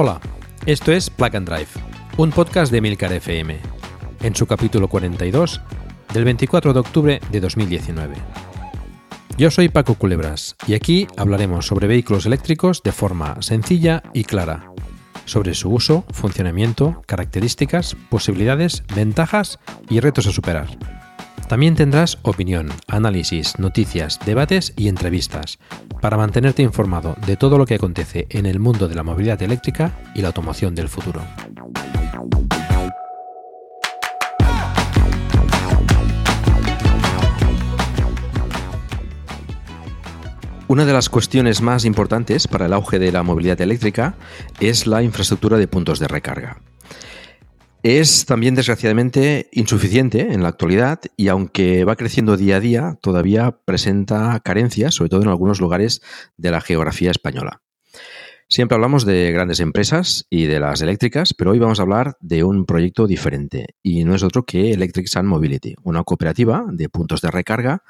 Hola, esto es Plug and Drive, un podcast de Milcar FM, en su capítulo 42 del 24 de octubre de 2019. Yo soy Paco Culebras y aquí hablaremos sobre vehículos eléctricos de forma sencilla y clara, sobre su uso, funcionamiento, características, posibilidades, ventajas y retos a superar. También tendrás opinión, análisis, noticias, debates y entrevistas para mantenerte informado de todo lo que acontece en el mundo de la movilidad eléctrica y la automoción del futuro. Una de las cuestiones más importantes para el auge de la movilidad eléctrica es la infraestructura de puntos de recarga. Es también, desgraciadamente, insuficiente en la actualidad y aunque va creciendo día a día, todavía presenta carencias, sobre todo en algunos lugares de la geografía española. Siempre hablamos de grandes empresas y de las eléctricas, pero hoy vamos a hablar de un proyecto diferente y no es otro que Electric Sun Mobility, una cooperativa de puntos de recarga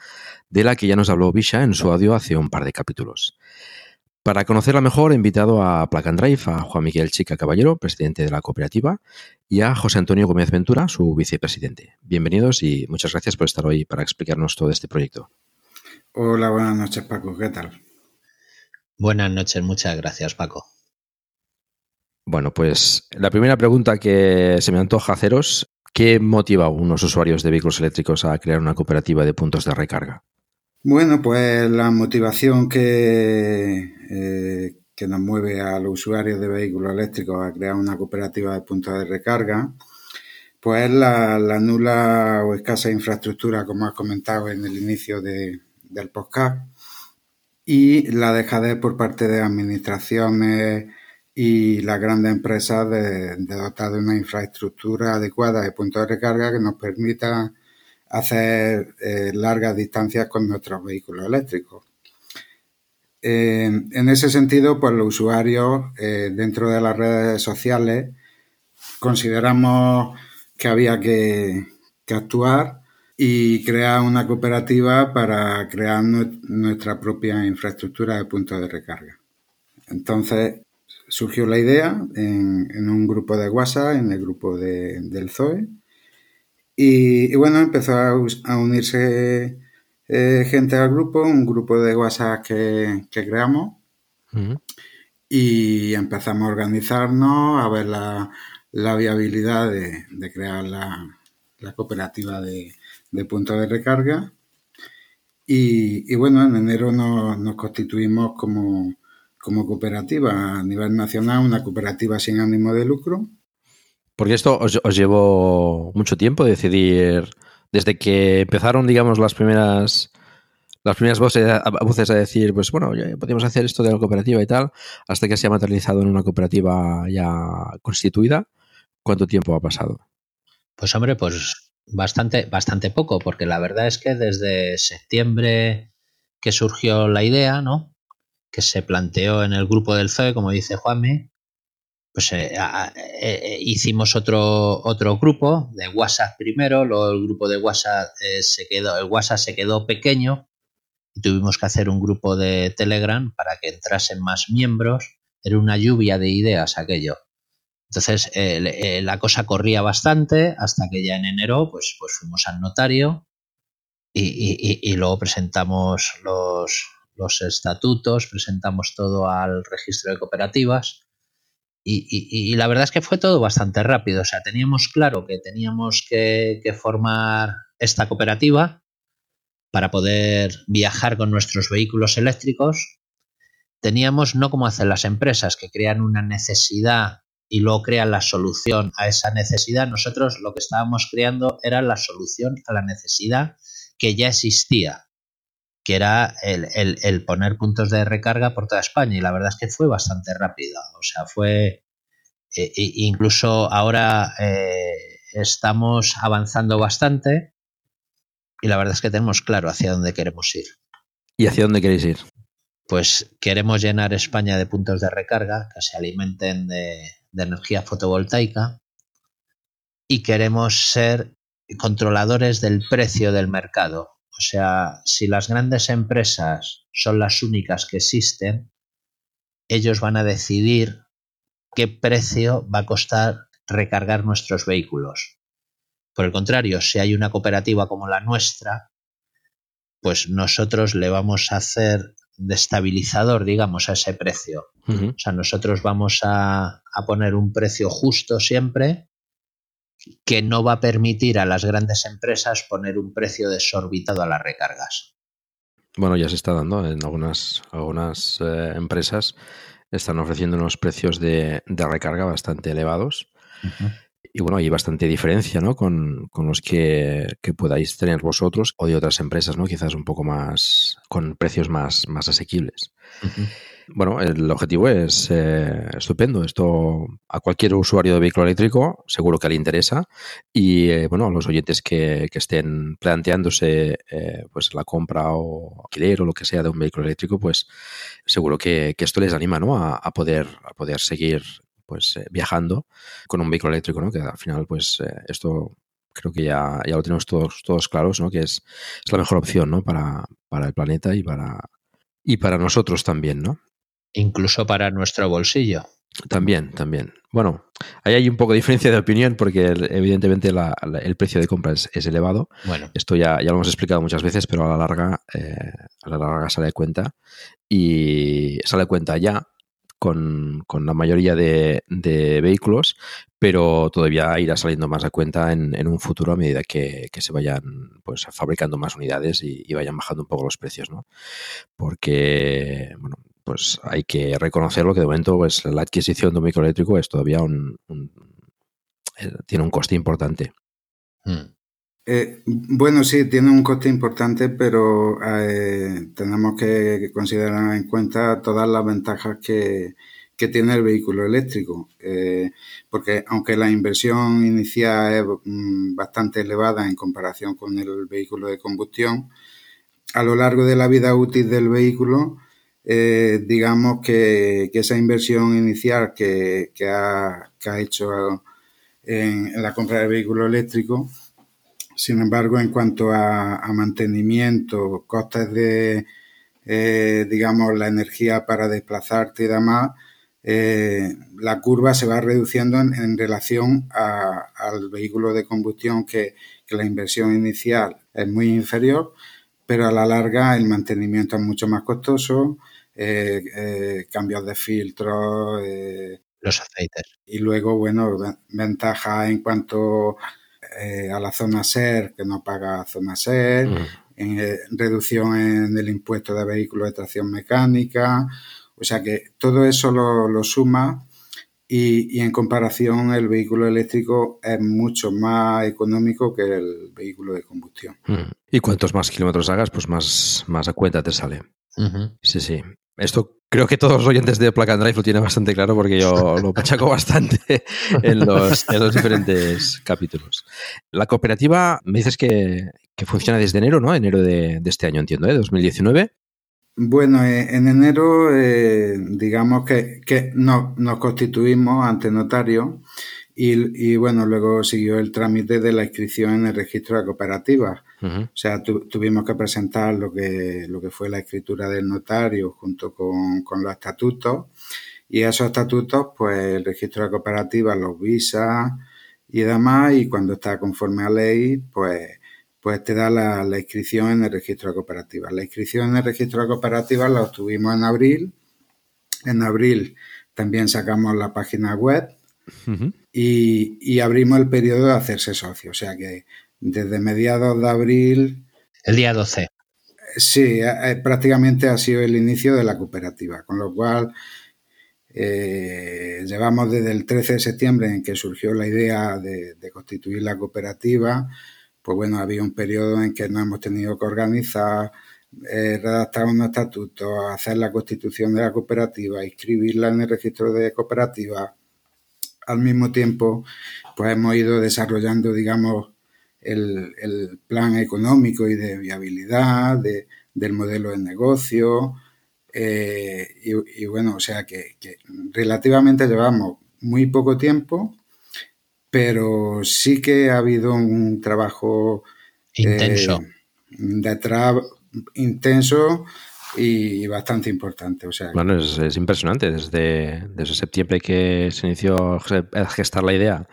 de la que ya nos habló Bisha en su audio hace un par de capítulos. Para conocerla mejor, he invitado a Plug and Drive a Juan Miguel Chica Caballero, presidente de la cooperativa, y a José Antonio Gómez Ventura, su vicepresidente. Bienvenidos y muchas gracias por estar hoy para explicarnos todo este proyecto. Hola, buenas noches, Paco. ¿Qué tal? Buenas noches, muchas gracias, Paco. Bueno, pues la primera pregunta que se me antoja haceros, ¿qué motiva a unos usuarios de vehículos eléctricos a crear una cooperativa de puntos de recarga? Bueno, pues la motivación que, eh, que nos mueve a los usuarios de vehículos eléctricos a crear una cooperativa de puntos de recarga, pues es la, nula o escasa infraestructura, como has comentado en el inicio del podcast, y la dejadez por parte de administraciones y las grandes empresas de, dotar de una infraestructura adecuada de puntos de recarga que nos permita hacer eh, largas distancias con nuestros vehículos eléctricos. Eh, en ese sentido, pues los usuarios eh, dentro de las redes sociales consideramos que había que actuar y crear una cooperativa para crear nuestra propia infraestructura de puntos de recarga. Entonces surgió la idea en, un grupo de WhatsApp, en el grupo del ZOE, y, bueno, empezó a, unirse eh, gente al grupo, un grupo de WhatsApp que, creamos, y empezamos a organizarnos, a ver la, viabilidad de, crear la cooperativa de, de puntos de recarga. Y, bueno, en enero nos, constituimos como, como cooperativa a nivel nacional, una cooperativa sin ánimo de lucro. Porque esto os, llevó mucho tiempo decidir, desde que empezaron, digamos, las primeras las primeras voces a, voces a decir, pues bueno, podemos hacer esto de la cooperativa y tal, hasta que se ha materializado en una cooperativa ya constituida. ¿Cuánto tiempo ha pasado? Pues hombre, pues bastante, bastante poco, porque la verdad es que desde septiembre que surgió la idea, ¿no? Que se planteó en el grupo del FE, como dice Juanmi, pues eh, eh, eh, hicimos otro, otro grupo de WhatsApp primero, luego el grupo de WhatsApp se quedó, el WhatsApp se quedó pequeño y tuvimos que hacer un grupo de Telegram para que entrasen más miembros. Era una lluvia de ideas aquello. Entonces eh, eh, la cosa corría bastante hasta que ya en enero pues, pues fuimos al notario y, luego presentamos los, los, estatutos, presentamos todo al registro de cooperativas y, la verdad es que fue todo bastante rápido. O sea, teníamos claro que teníamos que, formar esta cooperativa para poder viajar con nuestros vehículos eléctricos, teníamos no como hacen las empresas que crean una necesidad y luego crean la solución a esa necesidad. Nosotros lo que estábamos creando era la solución a la necesidad que ya existía, que era el, poner puntos de recarga por toda España. Y la verdad es que fue bastante rápido. O sea, fue. Eh, incluso ahora eh, estamos avanzando bastante y la verdad es que tenemos claro hacia dónde queremos ir. ¿Y hacia dónde queréis ir? Pues queremos llenar España de puntos de recarga que se alimenten de, de energía fotovoltaica y queremos ser controladores del precio del mercado. O sea, si las grandes empresas son las únicas que existen, ellos van a decidir qué precio va a costar recargar nuestros vehículos. Por el contrario, si hay una cooperativa como la nuestra, pues nosotros le vamos a hacer destabilizador, digamos, a ese precio. O sea, nosotros vamos a, poner un precio justo siempre que no va a permitir a las grandes empresas poner un precio desorbitado a las recargas. Bueno, ya se está dando en algunas, algunas eh, empresas están ofreciendo unos precios de, recarga bastante elevados. Y bueno, hay bastante diferencia ¿no? con, los que, podáis tener vosotros o de otras empresas, ¿no? quizás un poco más, con precios más, más asequibles. Bueno, el objetivo es eh, estupendo. Esto a cualquier usuario de vehículo eléctrico seguro que le interesa. Y eh, bueno, a los oyentes que, estén planteándose eh, pues la compra o alquiler o lo que sea de un vehículo eléctrico, pues seguro que, esto les anima ¿no? a, poder, a poder seguir pues eh, viajando con un vehículo eléctrico, ¿no? Que al final, pues esto creo que ya, ya lo tenemos todos, todos claros, ¿no? Que es, es la mejor opción, ¿no? Para, para, el planeta y para, y para nosotros también, ¿no? Incluso para nuestro bolsillo. También, también. Bueno, ahí hay un poco de diferencia de opinión porque evidentemente el precio de compra es, elevado. Bueno. Esto ya, ya lo hemos explicado muchas veces, pero a la larga, eh, a la larga sale de cuenta. Y sale de cuenta ya con, la mayoría de, vehículos, pero todavía irá saliendo más a cuenta en, un futuro a medida que, se vayan pues, fabricando más unidades y, vayan bajando un poco los precios, ¿no? Porque, bueno, pues hay que reconocerlo que de momento pues, la adquisición de un vehículo eléctrico es todavía un, eh, tiene un coste importante. Hmm. Eh, bueno, sí, tiene un coste importante, pero eh, tenemos que considerar en cuenta todas las ventajas que, tiene el vehículo eléctrico, eh, porque aunque la inversión inicial es mm, bastante elevada en comparación con el vehículo de combustión, a lo largo de la vida útil del vehículo, digamos que, esa inversión inicial que, ha, hecho en la compra del vehículo eléctrico, sin embargo, en cuanto a, mantenimiento, costes de, eh, digamos, la energía para desplazarte y demás, eh, la curva se va reduciendo en, relación al vehículo de combustión que, la inversión inicial es muy inferior, pero a la larga el mantenimiento es mucho más costoso, eh, cambios de filtros. Los aceites. Y luego, bueno, ventaja en cuanto eh, a la zona SER que no paga zona SER, mm. en, eh, reducción en el impuesto de vehículos de tracción mecánica, o sea que todo eso lo, suma y, en comparación el vehículo eléctrico es mucho más económico que el vehículo de combustión. Mm. Y cuantos más kilómetros hagas, pues más, más a cuenta te sale. Sí, sí. Esto creo que todos los oyentes de Plug and Drive lo tienen bastante claro porque yo lo pachaco bastante en los, diferentes capítulos. La cooperativa, me dices que, funciona desde enero, ¿no? Enero de, este año, entiendo, ¿eh? 2019. Bueno, eh, en enero, eh, digamos que, que nos constituimos ante notario y, bueno, luego siguió el trámite de la inscripción en el registro de cooperativas. O sea, tuvimos que presentar lo que, lo que fue la escritura del notario junto con, los estatutos. Y esos estatutos, pues el registro de cooperativas los visa y demás. Y cuando está conforme a ley, pues, pues te da la, inscripción en el registro de cooperativas. La inscripción en el registro de cooperativas la obtuvimos en abril. En abril también sacamos la página web y, abrimos el periodo de hacerse socio. O sea que desde mediados de abril. El día 12. Sí, prácticamente ha sido el inicio de la cooperativa, con lo cual eh, llevamos desde el 13 de septiembre en que surgió la idea de, constituir la cooperativa, pues bueno, había un periodo en que nos hemos tenido que organizar, eh, redactar un estatuto, hacer la constitución de la cooperativa, inscribirla en el registro de cooperativa. Al mismo tiempo, pues hemos ido desarrollando, digamos, el, plan económico y de viabilidad del modelo de negocio. Eh, y, bueno, o sea que, relativamente llevamos muy poco tiempo, pero sí que ha habido un trabajo intenso. Eh, detrás intenso y bastante importante. O sea, bueno, es, impresionante. Desde, desde, septiembre que se inició a gestar la idea,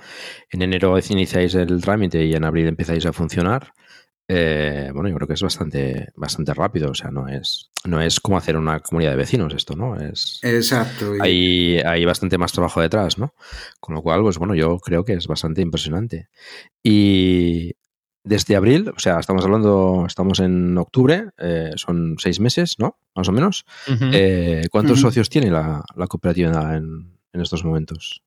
en enero iniciáis el trámite y en abril empezáis a funcionar. Eh, bueno, yo creo que es bastante, bastante rápido. O sea, no es, no es como hacer una comunidad de vecinos esto, ¿no? Es, Exacto. Hay, hay bastante más trabajo detrás, ¿no? Con lo cual, pues bueno, yo creo que es bastante impresionante. Y desde abril, o sea, estamos hablando, estamos en octubre, eh, son seis meses, ¿no? Más o menos. Eh, ¿Cuántos socios tiene la, cooperativa en, estos momentos?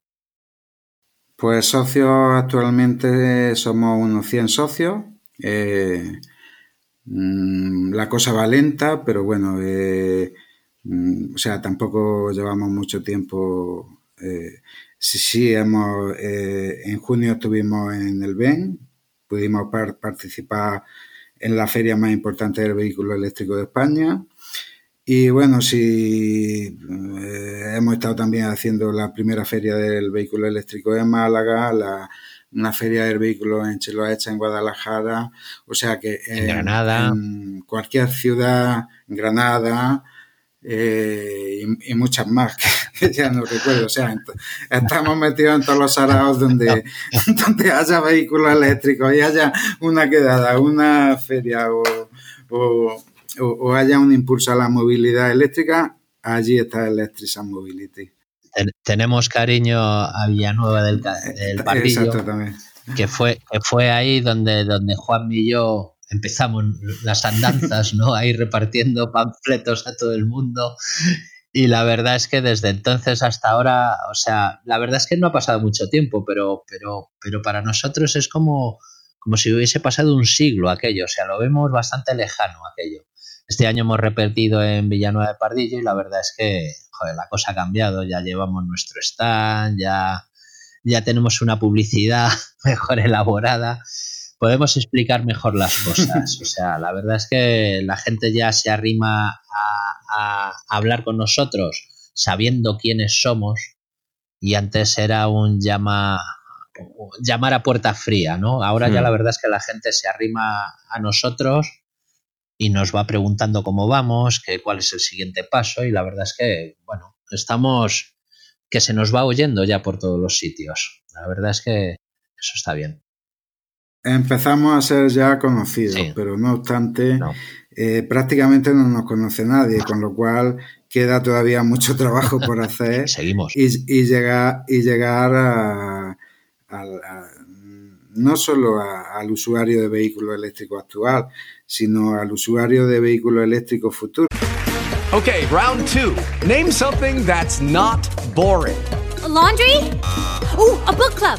Pues socios actualmente somos unos 100 socios. Eh, mm, la cosa va lenta, pero bueno, mm, o sea, tampoco llevamos mucho tiempo. sí, sí, hemos, en junio estuvimos en el BEN, pudimos participar en la feria más importante del vehículo eléctrico de España. Y bueno, sí, eh, hemos estado también haciendo la primera feria del vehículo eléctrico en Málaga, la, una feria del vehículo en Chiloacha, en Guadalajara, o sea que en, Granada, en cualquier ciudad, en Granada, eh, y, muchas más ya no recuerdo. O sea, estamos metidos en todos los araos donde, donde haya vehículos eléctricos y haya una quedada, una feria o, o, haya un impulso a la movilidad eléctrica, allí está Electric Mobility. tenemos cariño a Villanueva del, del Pardillo, que fue, que fue ahí donde, donde Juan y yo empezamos las andanzas, ¿no? Ahí repartiendo panfletos a todo el mundo. Y la verdad es que desde entonces hasta ahora, o sea, la verdad es que no ha pasado mucho tiempo, pero, pero, pero para nosotros es como, como si hubiese pasado un siglo aquello, o sea, lo vemos bastante lejano aquello. Este año hemos repetido en Villanueva de Pardillo y la verdad es que, joder, la cosa ha cambiado, ya llevamos nuestro stand, ya, ya tenemos una publicidad mejor elaborada podemos explicar mejor las cosas. O sea, la verdad es que la gente ya se arrima a, hablar con nosotros sabiendo quiénes somos y antes era un llama llamar a puerta fría, ¿no? Ahora ya hmm. la verdad es que la gente se arrima a nosotros y nos va preguntando cómo vamos, que, cuál es el siguiente paso y la verdad es que, bueno, estamos que se nos va oyendo ya por todos los sitios. La verdad es que eso está bien empezamos a ser ya conocidos, pero no obstante, eh, prácticamente no nos conoce nadie, con lo cual queda todavía mucho trabajo por hacer. Seguimos. Y, llegar, y llegar a, no solo al usuario de vehículo eléctrico actual, sino al usuario de vehículo eléctrico futuro. Okay, round two. Name something that's not boring. laundry? Oh, a book club.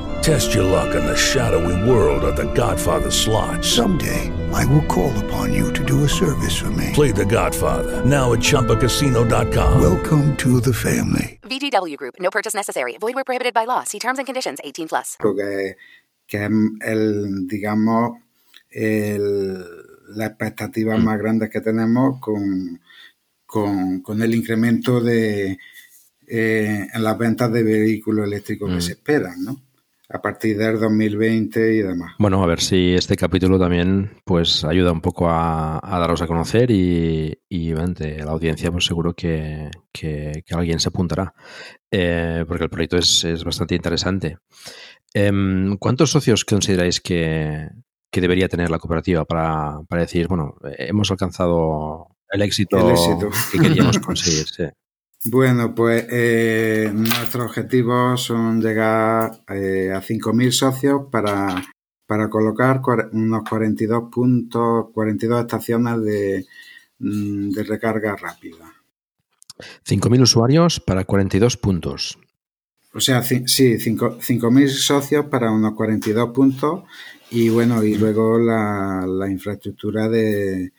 Test your luck in the shadowy world of The Godfather slot. Someday, I will call upon you to do a service for me. Play The Godfather, now at Choppacasino.com. Welcome to the family. VGW Group. No purchase necessary. Void where prohibited by law. See terms and conditions. 18 plus. Que, que el, digamos, el, la expectativa más grande que tenemos con, con, con el incremento de eh, en las ventas de vehículos eléctricos que Mm. se esperan, ¿no? A partir del 2020 y demás. Bueno, a ver si este capítulo también pues ayuda un poco a, a daros a conocer y, y ante la audiencia pues seguro que, que- que alguien se apuntará eh, porque el proyecto es, es bastante interesante. Em, ¿Cuántos socios consideráis que, que debería tener la cooperativa para, para decir, bueno, hemos alcanzado el éxito, El éxito. que queríamos conseguir? sí. Bueno, pues eh, nuestros objetivos son llegar eh, a 5.000 socios para, para colocar unos 42 puntos, 42 estaciones de, mm, de recarga rápida. 5.000 usuarios para 42 puntos. O sea, sí, cinco- 5.000 socios para unos 42 puntos y bueno, y luego la, la infraestructura de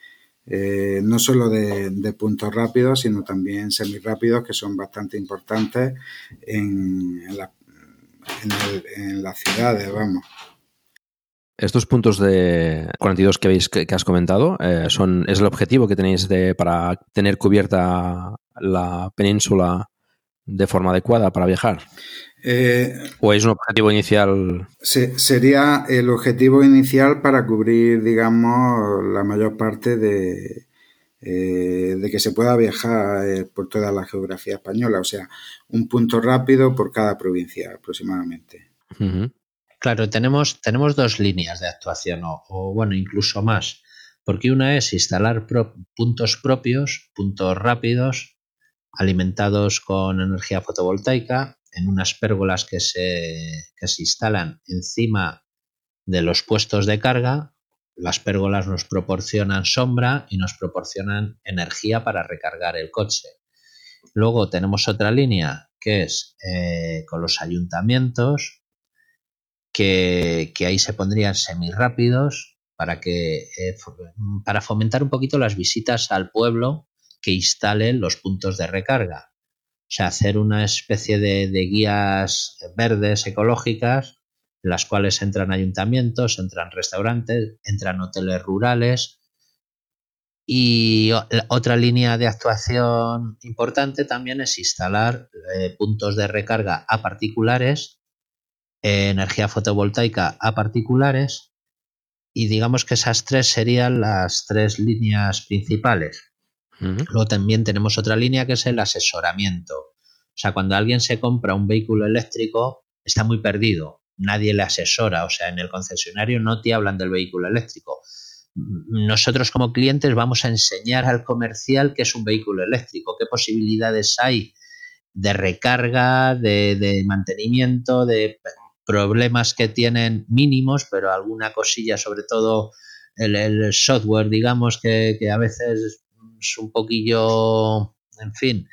eh, no solo de, puntos rápidos, sino también semirápidos que son bastante importantes en, en, la- en el- en las ciudades, vamos. Estos puntos de 42 que, habéis, que, que has comentado eh, son, es el objetivo que tenéis de, para tener cubierta la península de forma adecuada para viajar. Eh, ¿O es un objetivo inicial? se- sería el objetivo inicial para cubrir, digamos, la mayor parte de, eh, de que se pueda viajar eh, por toda la geografía española. O sea, un punto rápido por cada provincia aproximadamente. Claro, tenemos, tenemos dos líneas de actuación, o, o, bueno, incluso más, porque una es instalar pro- puntos propios, puntos rápidos, alimentados con energía fotovoltaica, en unas pérgolas que se, que se instalan encima de los puestos de carga. Las pérgolas nos proporcionan sombra y nos proporcionan energía para recargar el coche. Luego tenemos otra línea que es eh, con los ayuntamientos, que, que ahí se pondrían semirápidos para que eh, para fomentar un poquito las visitas al pueblo que instalen los puntos de recarga. Sea, hacer una especie de, de guías verdes ecológicas en las cuales entran ayuntamientos, entran restaurantes, entran hoteles rurales. Y otra línea de actuación importante también es instalar eh, puntos de recarga a particulares eh, energía fotovoltaica a particulares y digamos que esas tres serían las tres líneas principales. Luego también tenemos otra línea que es el asesoramiento. O sea, cuando alguien se compra un vehículo eléctrico, está muy perdido. Nadie le asesora. O sea, en el concesionario no te hablan del vehículo eléctrico. Nosotros como clientes vamos a enseñar al comercial qué es un vehículo eléctrico, qué posibilidades hay de recarga, de, mantenimiento, de problemas que tienen mínimos, pero alguna cosilla, sobre todo el, software, digamos, que, a veces un poquillo, en fin,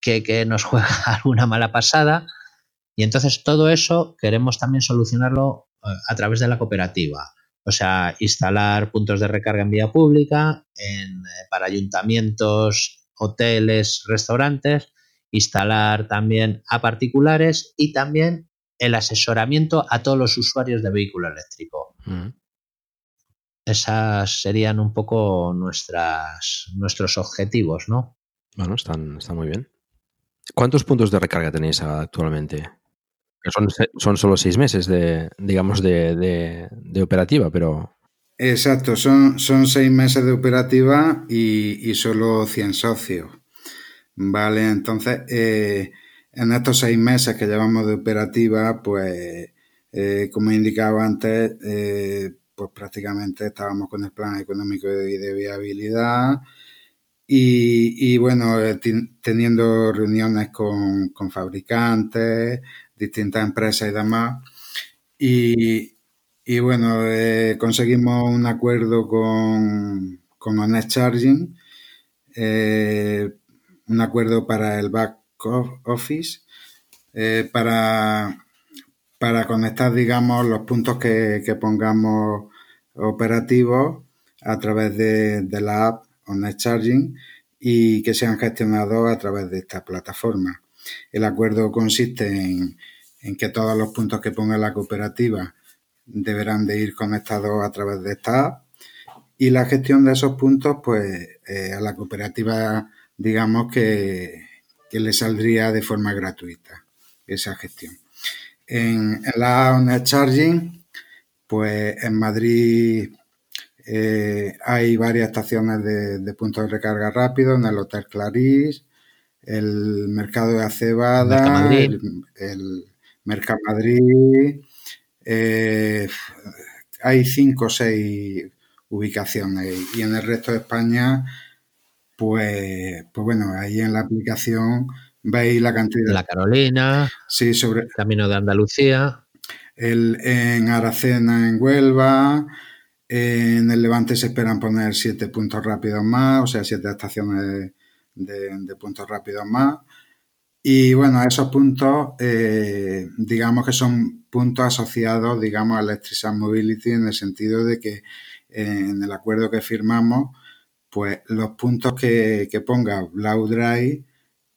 que, que, nos juega alguna mala pasada. Y entonces todo eso queremos también solucionarlo a través de la cooperativa. O sea, instalar puntos de recarga en vía pública, en, para ayuntamientos, hoteles, restaurantes, instalar también a particulares y también el asesoramiento a todos los usuarios de vehículo eléctrico. Ujú. Esas serían un poco nuestras, nuestros objetivos, ¿no? Bueno, están, están muy bien. ¿Cuántos puntos de recarga tenéis actualmente? Son, son solo seis meses de, digamos, de, de- de operativa, pero Exacto, son, son seis meses de operativa y, y solo 100 socios. Vale, entonces, eh, en estos seis meses que llevamos de operativa, pues, eh, como he indicado antes, eh, pues prácticamente estábamos con el plan económico y de viabilidad y, bueno, eh, ten- teniendo reuniones con, con fabricantes, distintas empresas y demás. Y, y bueno, eh, conseguimos un acuerdo con, con Honest Charging, eh, un acuerdo para el back of- office, para, para conectar, digamos, los puntos que pongamos operativos a través de, de la app Honest Charging y que sean gestionados a través de esta plataforma. El acuerdo consiste en, en que todos los puntos que ponga la cooperativa deberán de ir conectados a través de esta app y la gestión de esos puntos, pues eh, a la cooperativa digamos que, le saldría de forma gratuita esa gestión. En, la ONET Charging, pues en Madrid eh, hay varias estaciones de, puntos de recarga rápido en el Hotel Clarís, el Mercado de Acebada, el, el Mercamadrid. Eh, hay cinco o seis ubicaciones y en el resto de España, pues, pues bueno, ahí en la aplicación veis la cantidad. La Carolina, sí, sobre Camino de Andalucía. En Aracena, en Huelva, en el Levante se esperan poner siete puntos rápidos más, o sea, siete estaciones de, puntos rápidos más. Y bueno, esos puntos, eh, digamos que son puntos asociados, digamos, a Electric Mobility en el sentido de que en el acuerdo que firmamos, pues los puntos que, ponga Blau Drive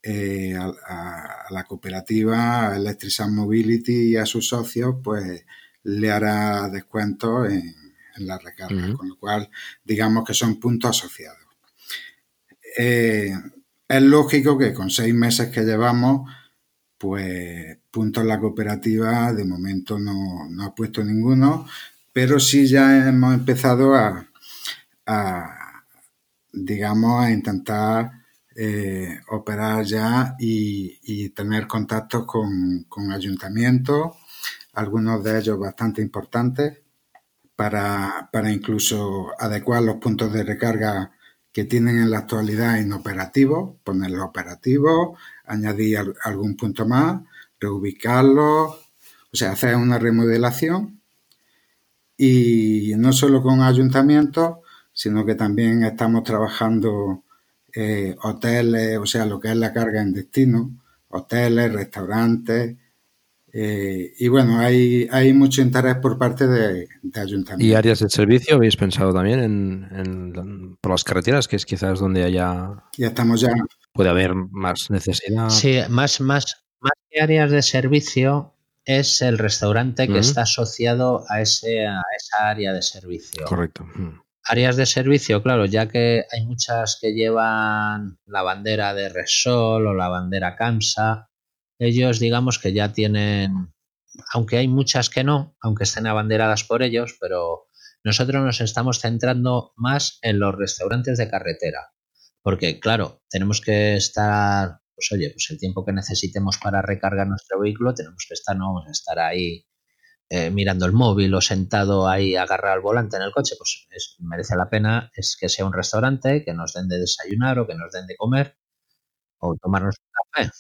eh, a, la cooperativa, a Electric Mobility y a sus socios, pues le hará descuentos en, la recarga, con lo cual digamos que son puntos asociados. Eh, es lógico que con seis meses que llevamos, pues puntos en la cooperativa de momento no, no ha puesto ninguno, pero sí ya hemos empezado a, digamos, a intentar eh, operar ya y, tener contactos con, ayuntamientos, algunos de ellos bastante importantes, para, para, incluso adecuar los puntos de recarga que tienen en la actualidad inoperativo, ponerlos operativos, añadir algún punto más, reubicarlos, o sea, hacer una remodelación. Y no solo con ayuntamientos, sino que también estamos trabajando eh, hoteles, o sea, lo que es la carga en destino, hoteles, restaurantes. Eh, y bueno, hay, hay mucho interés por parte de, ayuntamientos. ¿Y áreas de servicio habéis pensado también en, por las carreteras, que es quizás donde haya... Ya estamos ya... Puede haber más necesidad. Sí, más, más, más que áreas de servicio, es el restaurante que está asociado a, ese, a esa área de servicio. Correcto. Áreas de servicio, claro, ya que hay muchas que llevan la bandera de Resol o la bandera CAMSA, ellos digamos que ya tienen, aunque hay muchas que no, aunque estén abanderadas por ellos, pero nosotros nos estamos centrando más en los restaurantes de carretera. Porque, claro, tenemos que estar pues oye, pues el tiempo que necesitemos para recargar nuestro vehículo, tenemos que estar, no vamos a estar ahí eh, mirando el móvil o sentado ahí agarrado al volante en el coche, pues merece la pena es que sea un restaurante, que nos den de desayunar o que nos den de comer o tomarnos un café.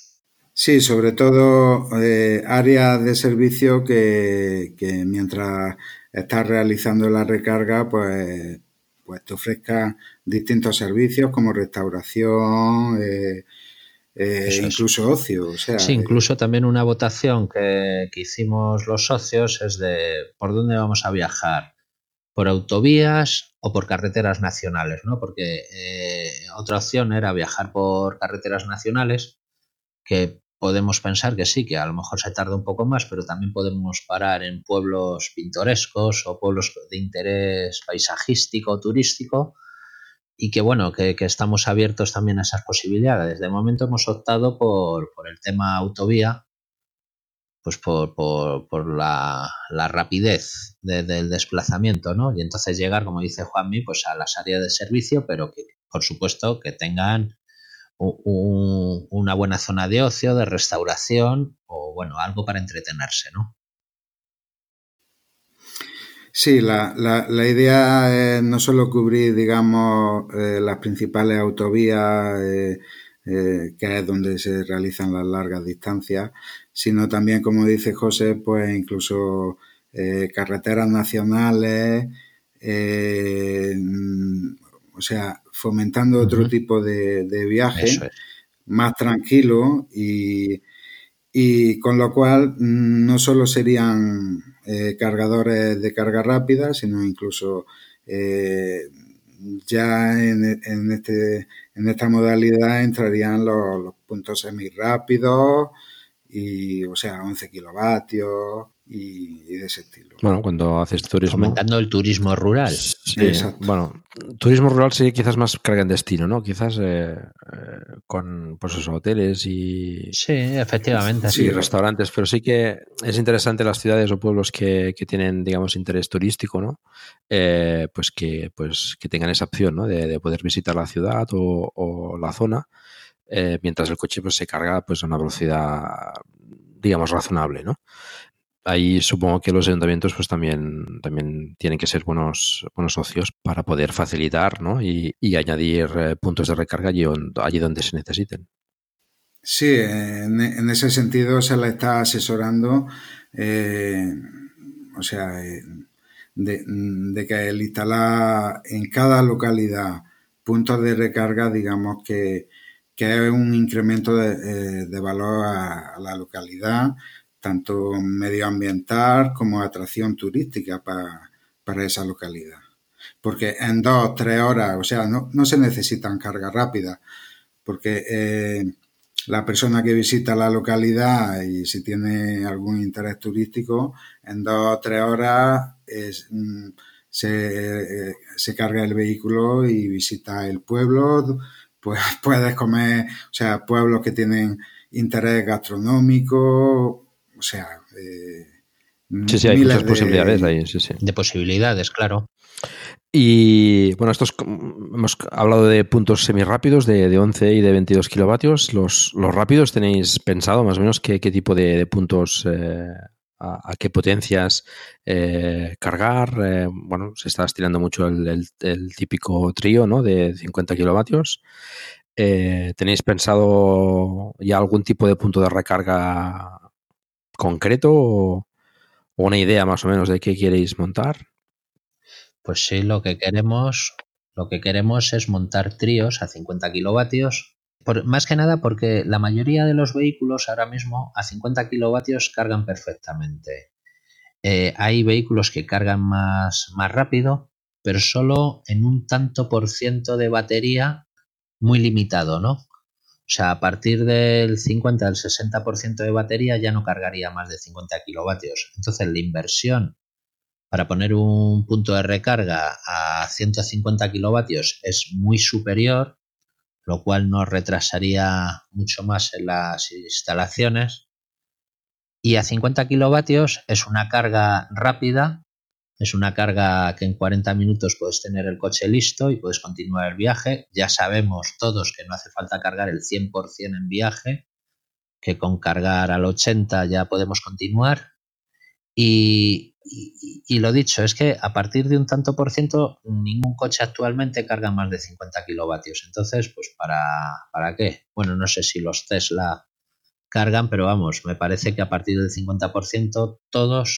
Sí, sobre todo eh, áreas de servicio que, mientras estás realizando la recarga, pues, pues te ofrezca distintos servicios como restauración, eh, eh, incluso ocio. O sea, sí, incluso también una votación que, hicimos los socios es de por dónde vamos a viajar, por autovías o por carreteras nacionales, ¿no? Porque eh, otra opción era viajar por carreteras nacionales, que podemos pensar que sí, que a lo mejor se tarda un poco más, pero también podemos parar en pueblos pintorescos o pueblos de interés paisajístico, turístico, y que bueno, que, estamos abiertos también a esas posibilidades. De momento hemos optado por, el tema autovía, pues por, por, la, rapidez del desplazamiento, ¿no? Y entonces llegar, como dice Juanmi, pues a las áreas de servicio, pero que por supuesto que tengan una buena zona de ocio, de restauración o bueno, algo para entretenerse, ¿no? Sí, la, la, la, idea es no solo cubrir, digamos, eh, las principales autovías, eh, eh, que es donde se realizan las largas distancias, sino también, como dice José, pues incluso carreteras nacionales, o sea, fomentando otro tipo de, de viaje más tranquilo y, y con lo cual mm, no solo serían eh, cargadores de carga rápida, sino incluso eh, ya en, en, este, en esta modalidad entrarían los, puntos semi rápidos y, o sea, 11 kilovatios. Y, de ese estilo. Bueno, cuando haces turismo. Fomentando el turismo rural. Sí, bueno, turismo rural sí quizás más carga en destino, ¿no? Quizás eh, eh, con pues esos hoteles y. Sí, efectivamente. Sí, restaurantes, pero sí que es interesante las ciudades o pueblos que, tienen, digamos, interés turístico, ¿no? Eh, pues que pues que tengan esa opción, ¿no? De, poder visitar la ciudad o, la zona. mientras el coche pues, se carga pues, a una velocidad digamos razonable, ¿no? Ahí supongo que los ayuntamientos pues también, también tienen que ser buenos, buenos socios para poder facilitar ¿no? y, añadir eh, puntos de recarga allí, allí, donde se necesiten. Sí, en, ese sentido se le está asesorando, eh, o sea, eh, de, que el instalar en cada localidad puntos de recarga, digamos que, que es un incremento de, valor a, la localidad, tanto medioambiental como atracción turística para, para esa localidad. Porque en dos, tres horas, o sea, no, no se necesitan cargas rápidas, porque eh, la persona que visita la localidad y si tiene algún interés turístico, en dos o tres horas mm, se, eh, se, carga el vehículo y visita el pueblo, pues puedes comer, o sea, pueblos que tienen interés gastronómico, o sea, eh, sí, sí, hay muchas posibilidades ahí, sí, sí. De posibilidades, claro. Y bueno, estos hemos hablado de puntos semirápidos de, de 11 y de 22 kilovatios. Los, los rápidos tenéis pensado más o menos qué, tipo de, puntos, eh, a, qué potencias eh, cargar. Eh, bueno, se está estirando mucho el, el, típico trío ¿no? de 50 kilovatios. ¿Tenéis pensado ya algún tipo de punto de recarga concreto o, una idea más o menos de qué queréis montar? Pues sí, lo que queremos, lo que queremos es montar tríos a 50 kilovatios. más que nada porque la mayoría de los vehículos ahora mismo a 50 kilovatios cargan perfectamente. Eh, hay vehículos que cargan más, más rápido, pero solo en un tanto por ciento de batería muy limitado, ¿no? O sea, a partir del 50 al 60% de batería ya no cargaría más de 50 kilovatios. Entonces la inversión para poner un punto de recarga a 150 kilovatios es muy superior, lo cual nos retrasaría mucho más en las instalaciones. Y a 50 kilovatios es una carga rápida es una carga que en 40 minutos puedes tener el coche listo y puedes continuar el viaje. Ya sabemos todos que no hace falta cargar el 100% en viaje, que con cargar al 80 ya podemos continuar. Y, lo dicho, es que a partir de un tanto por ciento, ningún coche actualmente carga más de 50 kilovatios. Entonces, pues ¿para, ¿para qué? Bueno, no sé si los Tesla cargan, pero vamos, me parece que a partir del 50% todos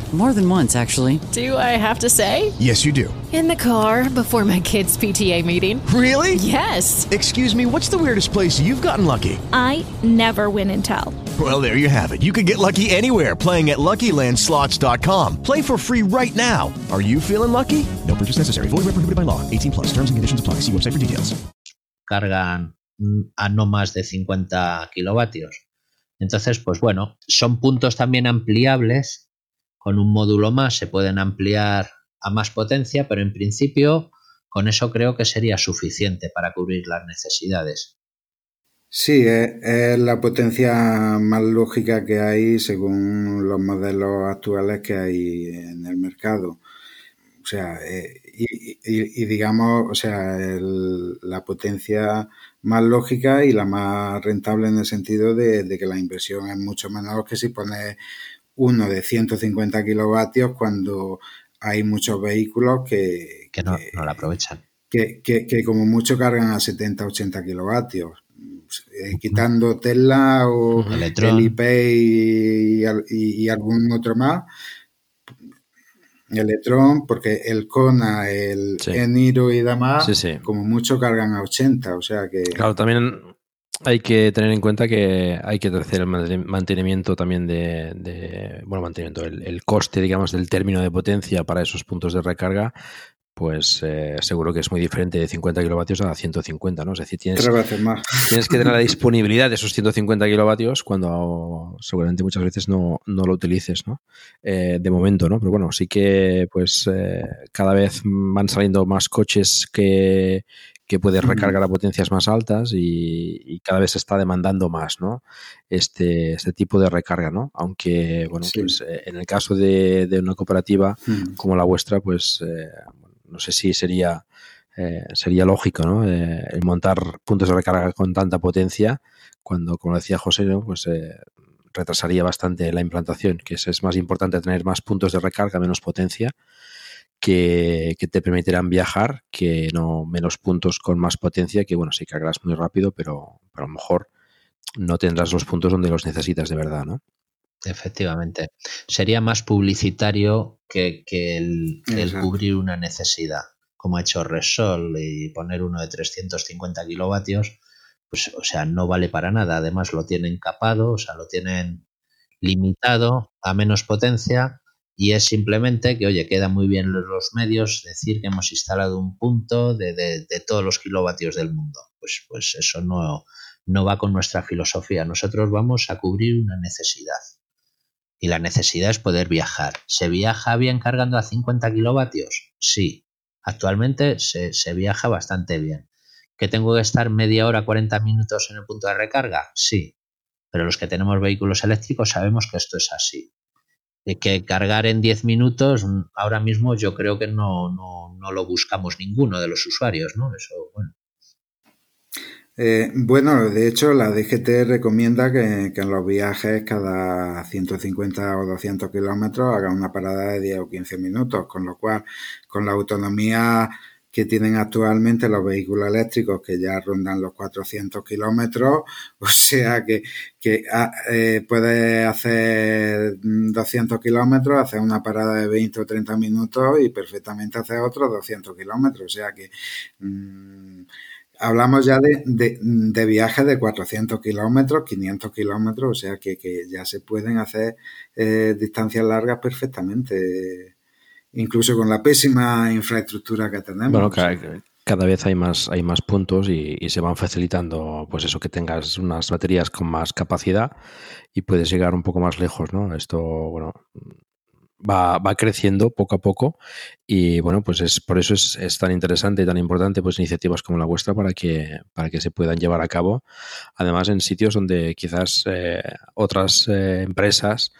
More than once, actually. Do I have to say? Yes, you do. In the car before my kids' PTA meeting. Really? Yes. Excuse me, what's the weirdest place you've gotten lucky? I never win and tell. Well, there you have it. You can get lucky anywhere playing at LuckyLandSlots.com. Play for free right now. Are you feeling lucky? No purchase necessary. Void where prohibited by law. 18 plus. Terms and conditions apply. See website for details. Cargan a no más de 50 kilovatios. Entonces, pues bueno, son puntos también ampliables Con un módulo más se pueden ampliar a más potencia, pero en principio con eso creo que sería suficiente para cubrir las necesidades. Sí, es, la potencia más lógica que hay según los modelos actuales que hay en el mercado. O sea, eh, y, digamos, o sea, la potencia más lógica y la más rentable en el sentido de, de, que la inversión es mucho menor que si pones uno de 150 kilovatios cuando hay muchos vehículos que, que no, no la aprovechan. que, que, como mucho cargan a 70, 80 kilovatios. Eh, quitando Tesla o el IP y, y, algún otro más, Electron, porque el Kona, el Eniro y demás, como mucho cargan a 80, o sea que... Claro, también hay que tener en cuenta que hay que hacer el mantenimiento también de, bueno, mantenimiento, el, coste, digamos, del término de potencia para esos puntos de recarga, pues eh, seguro que es muy diferente de 50 kilovatios a 150, ¿no? Es decir, tienes, tienes que tener la disponibilidad de esos 150 kilovatios cuando seguramente muchas veces no, lo utilices, ¿no? Eh, de momento, ¿no? Pero bueno, sí que pues eh, cada vez van saliendo más coches que, que puedes recargar a potencias más altas y, cada vez se está demandando más, ¿no? Este, este tipo de recarga, ¿no? Aunque, bueno, pues eh, en el caso de, una cooperativa como la vuestra, pues eh, no sé si sería, eh, sería lógico, ¿no? el montar puntos de recarga con tanta potencia, cuando, como decía José, ¿no? pues retrasaría bastante la implantación, que es, es más importante tener más puntos de recarga, menos potencia, que, te permitirán viajar, que no menos puntos con más potencia, que bueno, sí cargarás muy rápido, pero, a lo mejor no tendrás los puntos donde los necesitas de verdad, ¿no? Efectivamente. Sería más publicitario que, el, cubrir una necesidad, como ha hecho Resol y poner uno de 350 kilovatios, pues, o sea, no vale para nada. Además, lo tienen capado, o sea, lo tienen limitado a menos potencia y es simplemente que, oye, queda muy bien los medios decir que hemos instalado un punto de, todos los kilovatios del mundo. Pues, pues eso no, no va con nuestra filosofía. Nosotros vamos a cubrir una necesidad. Y la necesidad es poder viajar. ¿Se viaja bien cargando a 50 kilovatios? Sí. Actualmente se, se viaja bastante bien. ¿Que tengo que estar media hora, 40 minutos en el punto de recarga? Sí. Pero los que tenemos vehículos eléctricos sabemos que esto es así que cargar en 10 minutos, ahora mismo yo creo que no, no, no, lo buscamos ninguno de los usuarios, ¿no? Eso, bueno. Eh, bueno, de hecho, la DGT recomienda que, que, en los viajes cada 150 o 200 kilómetros haga una parada de 10 o 15 minutos, con lo cual, con la autonomía que tienen actualmente los vehículos eléctricos que ya rondan los 400 kilómetros, o sea que, que ah, eh, puede hacer 200 kilómetros, hacer una parada de 20 o 30 minutos y perfectamente hacer otros 200 kilómetros, o sea que mm, hablamos ya de, de, viajes de 400 kilómetros, 500 kilómetros, o sea que, que ya se pueden hacer eh, distancias largas perfectamente incluso con la pésima infraestructura que tenemos. Bueno, cada, vez hay más, hay más puntos y, se van facilitando, pues eso, que tengas unas baterías con más capacidad y puedes llegar un poco más lejos, ¿no? Esto, bueno, va, va creciendo poco a poco y bueno, pues es por eso es, tan interesante y tan importante pues iniciativas como la vuestra para que, para que se puedan llevar a cabo, además en sitios donde quizás eh, otras eh, empresas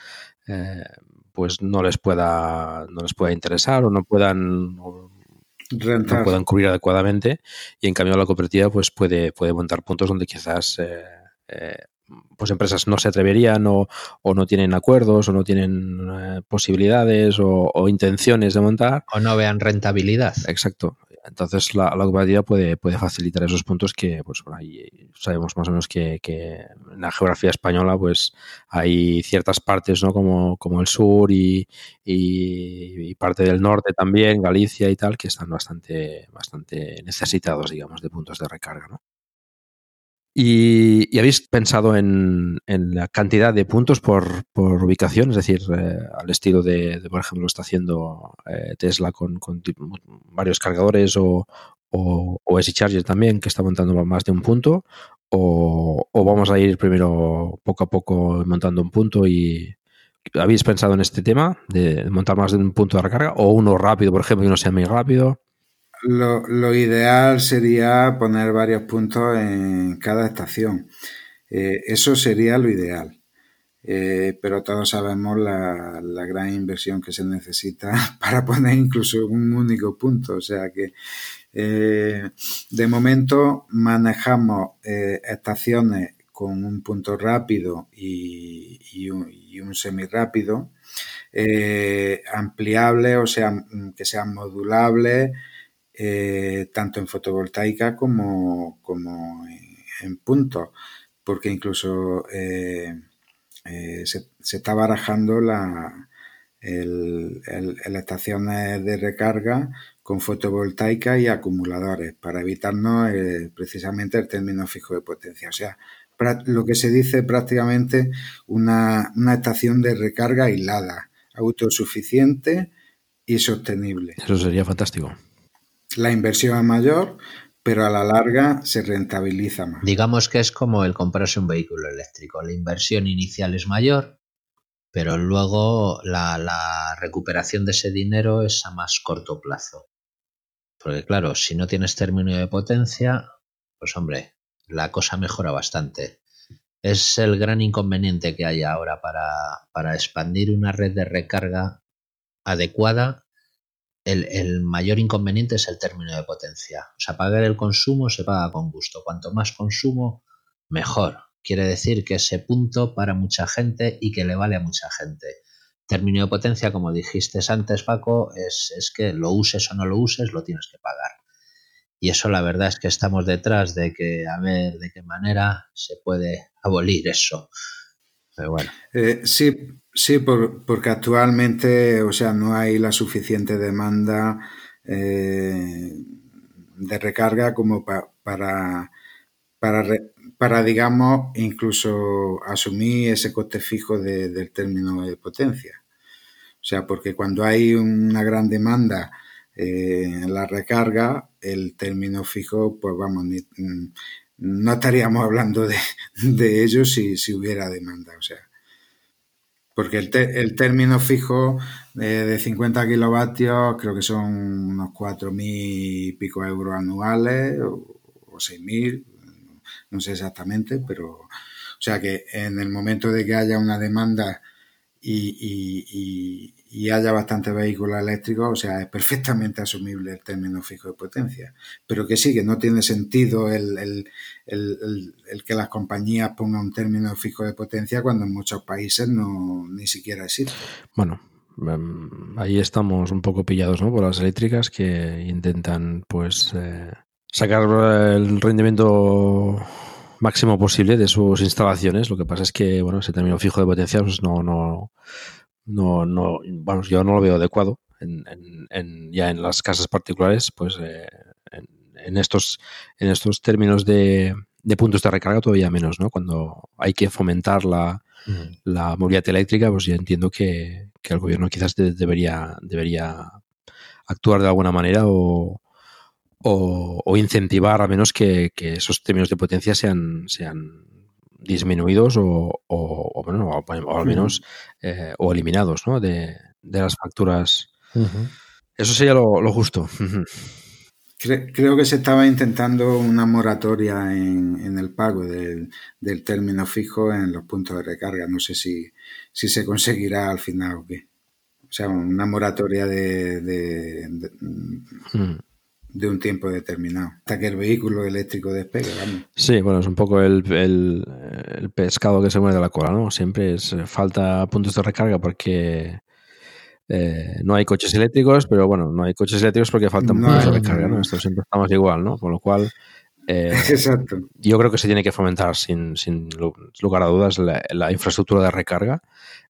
eh, pues no les pueda, no les pueda interesar o no puedan no puedan cubrir adecuadamente y en cambio la cooperativa pues puede, puede montar puntos donde quizás eh, eh, pues empresas no se atreverían o, o, no tienen acuerdos o no tienen eh, posibilidades o, o, intenciones de montar. O no vean rentabilidad. Exacto. Entonces la, la puede, puede facilitar esos puntos que pues ahí sabemos más o menos que, en la geografía española pues hay ciertas partes ¿no? como, como el sur y, y, parte del norte también, Galicia y tal, que están bastante, bastante necesitados digamos de puntos de recarga. ¿no? ¿Y, habéis pensado en, la cantidad de puntos por, ubicación? Es decir, eh, al estilo de, por ejemplo, está haciendo eh, Tesla con, varios cargadores o, o, o Charger también, que está montando más de un punto. O, vamos a ir primero poco a poco montando un punto y, ¿Habéis pensado en este tema de montar más de un punto de recarga? ¿O uno rápido, por ejemplo, y no sea muy rápido? Lo, ideal sería poner varios puntos en cada estación. Eh, eso sería lo ideal. Eh, pero todos sabemos la, gran inversión que se necesita para poner incluso un único punto. O sea que eh, de momento manejamos estaciones con un punto rápido y, un, y un semirápido, ampliables, o sea, que sean modulables eh, tanto en fotovoltaica como, como en, puntos, porque incluso eh, eh, se, está barajando la, el, las estaciones de recarga con fotovoltaica y acumuladores para evitarnos precisamente el término fijo de potencia. O sea, lo que se dice prácticamente una, una estación de recarga aislada, autosuficiente y sostenible. Eso sería fantástico. La inversión es mayor, pero a la larga se rentabiliza más. Digamos que es como el comprarse un vehículo eléctrico. La inversión inicial es mayor, pero luego la, recuperación de ese dinero es a más corto plazo. Porque claro, si no tienes término de potencia, pues hombre, la cosa mejora bastante. Es el gran inconveniente que hay ahora para expandir una red de recarga adecuada. El, el, mayor inconveniente es el término de potencia. O sea, pagar el consumo se paga con gusto. Cuanto más consumo, mejor. Quiere decir que ese punto para mucha gente y que le vale a mucha gente. Término de potencia, como dijiste antes, Paco, es, es que lo uses o no lo uses, lo tienes que pagar. Y eso la verdad es que estamos detrás de que a ver de qué manera se puede abolir eso. Eh, sí, sí porque actualmente, o sea, no hay la suficiente demanda eh, de recarga como para, para, para, digamos, incluso asumir ese coste fijo del término de potencia. O sea, porque cuando hay una gran demanda eh, la recarga, el término fijo, pues vamos, mm, no estaríamos hablando de, de ello si, si, hubiera demanda, o sea. Porque el, el término fijo de 50 kilovatios creo que son unos 4.000 y pico euros anuales o, o 6.000, no sé exactamente, pero o sea que en el momento de que haya una demanda y, haya bastantes vehículos eléctricos, o sea, es perfectamente asumible el término fijo de potencia. Pero que sí, que no tiene sentido el, el, el, el, que las compañías pongan un término fijo de potencia cuando en muchos países no ni siquiera existe. Bueno, em, ahí estamos un poco pillados ¿no? por las eléctricas que intentan pues eh, sacar el rendimiento máximo posible de sus instalaciones. Lo que pasa es que, bueno, ese término fijo de potencia pues no, no, no, bueno, yo no lo veo adecuado. En, en, ya en las casas particulares, pues eh, en, estos, en estos términos de, de, puntos de recarga todavía menos, ¿no? Cuando hay que fomentar la, la movilidad eléctrica, pues yo entiendo que, que el gobierno quizás debería, debería actuar de alguna manera o, o, incentivar a menos que, esos términos de potencia sean, sean disminuidos o, o, bueno, o al menos eh, o eliminados ¿no? de, de las facturas. Eso sería lo, justo. Creo que se estaba intentando una moratoria en, en el pago del, del, término fijo en los puntos de recarga. No sé si, si se conseguirá al final o qué. O sea, una moratoria de, de, hmm de un tiempo determinado, hasta que el vehículo eléctrico despegue. Sí, bueno, es un poco el, pescado que se mueve de la cola, ¿no? Siempre es eh, falta puntos de recarga porque eh, no hay coches eléctricos, pero bueno, no hay coches eléctricos porque faltan puntos de recarga, ¿no? Esto siempre estamos igual, ¿no? Con lo cual... Eh, Exacto. Yo creo que se tiene que fomentar sin, sin lugar a dudas la, infraestructura de recarga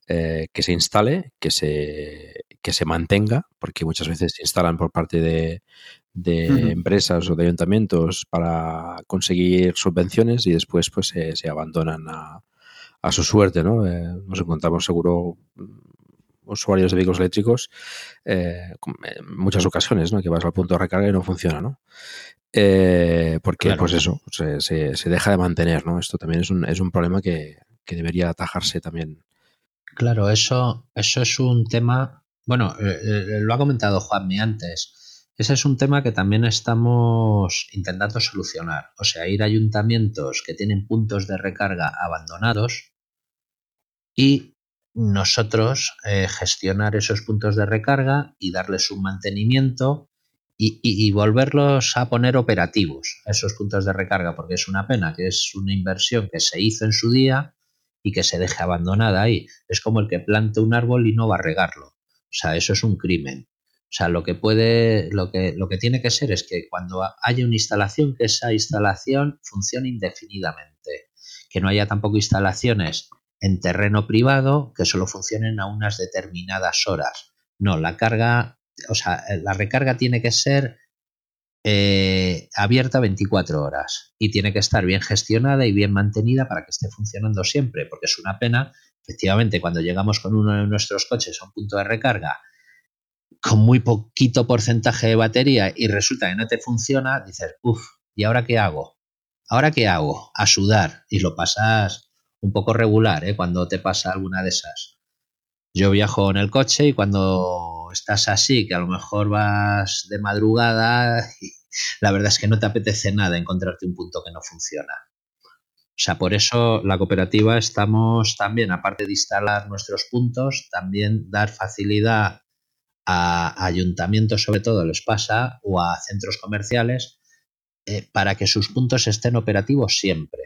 que se instale, que se, que se mantenga, porque muchas veces se instalan por parte de, de empresas o de ayuntamientos para conseguir subvenciones y después pues se, abandonan a, a, su suerte, ¿no? Eh, nos encontramos seguro mm, usuarios de vehículos eléctricos eh, en muchas ocasiones, ¿no? Que vas al punto de recarga y no funciona, ¿no? Eh, porque pues eso, se, se, deja de mantener, ¿no? Esto también es un, es un problema que, que debería atajarse también. Claro, eso, eso es un tema, bueno, lo ha comentado Juanmi antes, ese es un tema que también estamos intentando solucionar. O sea, ir a ayuntamientos que tienen puntos de recarga abandonados y nosotros eh, gestionar esos puntos de recarga y darles un mantenimiento y, volverlos a poner operativos, esos puntos de recarga, porque es una pena que es una inversión que se hizo en su día y que se deje abandonada ahí. Es como el que planta un árbol y no va a regarlo. O sea, eso es un crimen. O sea, lo que puede, lo que, lo que tiene que ser es que cuando haya una instalación, que esa instalación funcione indefinidamente. Que no haya tampoco instalaciones en terreno privado que solo funcionen a unas determinadas horas. No, la carga, o sea, la recarga tiene que ser eh, abierta 24 horas y tiene que estar bien gestionada y bien mantenida para que esté funcionando siempre, porque es una pena, efectivamente, cuando llegamos con uno de nuestros coches a un punto de recarga con muy poquito porcentaje de batería y resulta que no te funciona, dices, uff, ¿y ahora qué hago? ¿Ahora qué hago? A sudar y lo pasas un poco regular ¿eh? cuando te pasa alguna de esas. Yo viajo en el coche y cuando estás así, que a lo mejor vas de madrugada, la verdad es que no te apetece nada encontrarte un punto que no funciona. O sea, por eso la cooperativa estamos también, aparte de instalar nuestros puntos, también dar facilidad a ayuntamientos, sobre todo les pasa, o a centros comerciales, eh, para que sus puntos estén operativos siempre.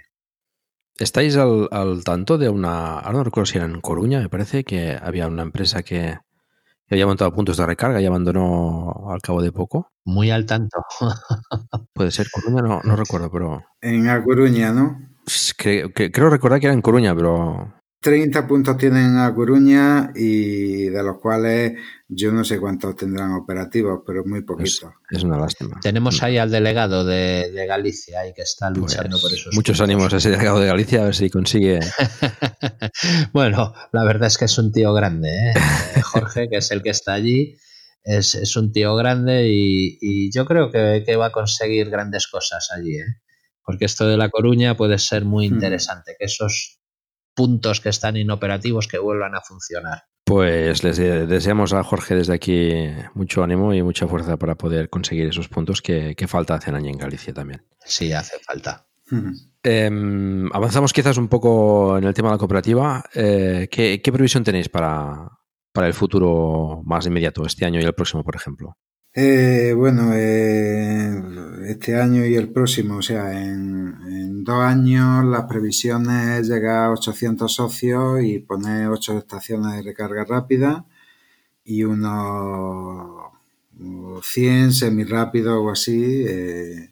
¿Estáis al, al, tanto de una, ahora no recuerdo si era en Coruña, me parece que había una empresa que, que había montado puntos de recarga y abandonó al cabo de poco. Muy al tanto. Puede ser Coruña, no, no recuerdo, pero... En A Coruña, ¿no? Creo recordar que era en Coruña, pero 30 puntos tienen a Coruña y de los cuales yo no sé cuántos tendrán operativos, pero muy poquitos. Es, es una lástima. Tenemos ahí al delegado de, de Galicia y que está luchando pues, por esos. Muchos puntos. ánimos a ese delegado de Galicia a ver si consigue. bueno, la verdad es que es un tío grande, ¿eh? Jorge, que es el que está allí. Es, es un tío grande y, y yo creo que, que, va a conseguir grandes cosas allí, ¿eh? porque esto de La Coruña puede ser muy interesante, mm. que esos puntos que están inoperativos que vuelvan a funcionar. Pues les deseamos a Jorge desde aquí mucho ánimo y mucha fuerza para poder conseguir esos puntos que, que falta hacen año en Galicia también. Sí, hace falta. Eh, avanzamos quizás un poco en el tema de la cooperativa. Eh, ¿qué, ¿qué, previsión tenéis para, para el futuro más inmediato, este año y el próximo, por ejemplo? Eh, bueno, eh, este año y el próximo, o sea, en, en, dos años las previsiones es llegar a 800 socios y poner 8 estaciones de recarga rápida y unos 100 semirápidos o así. Eh,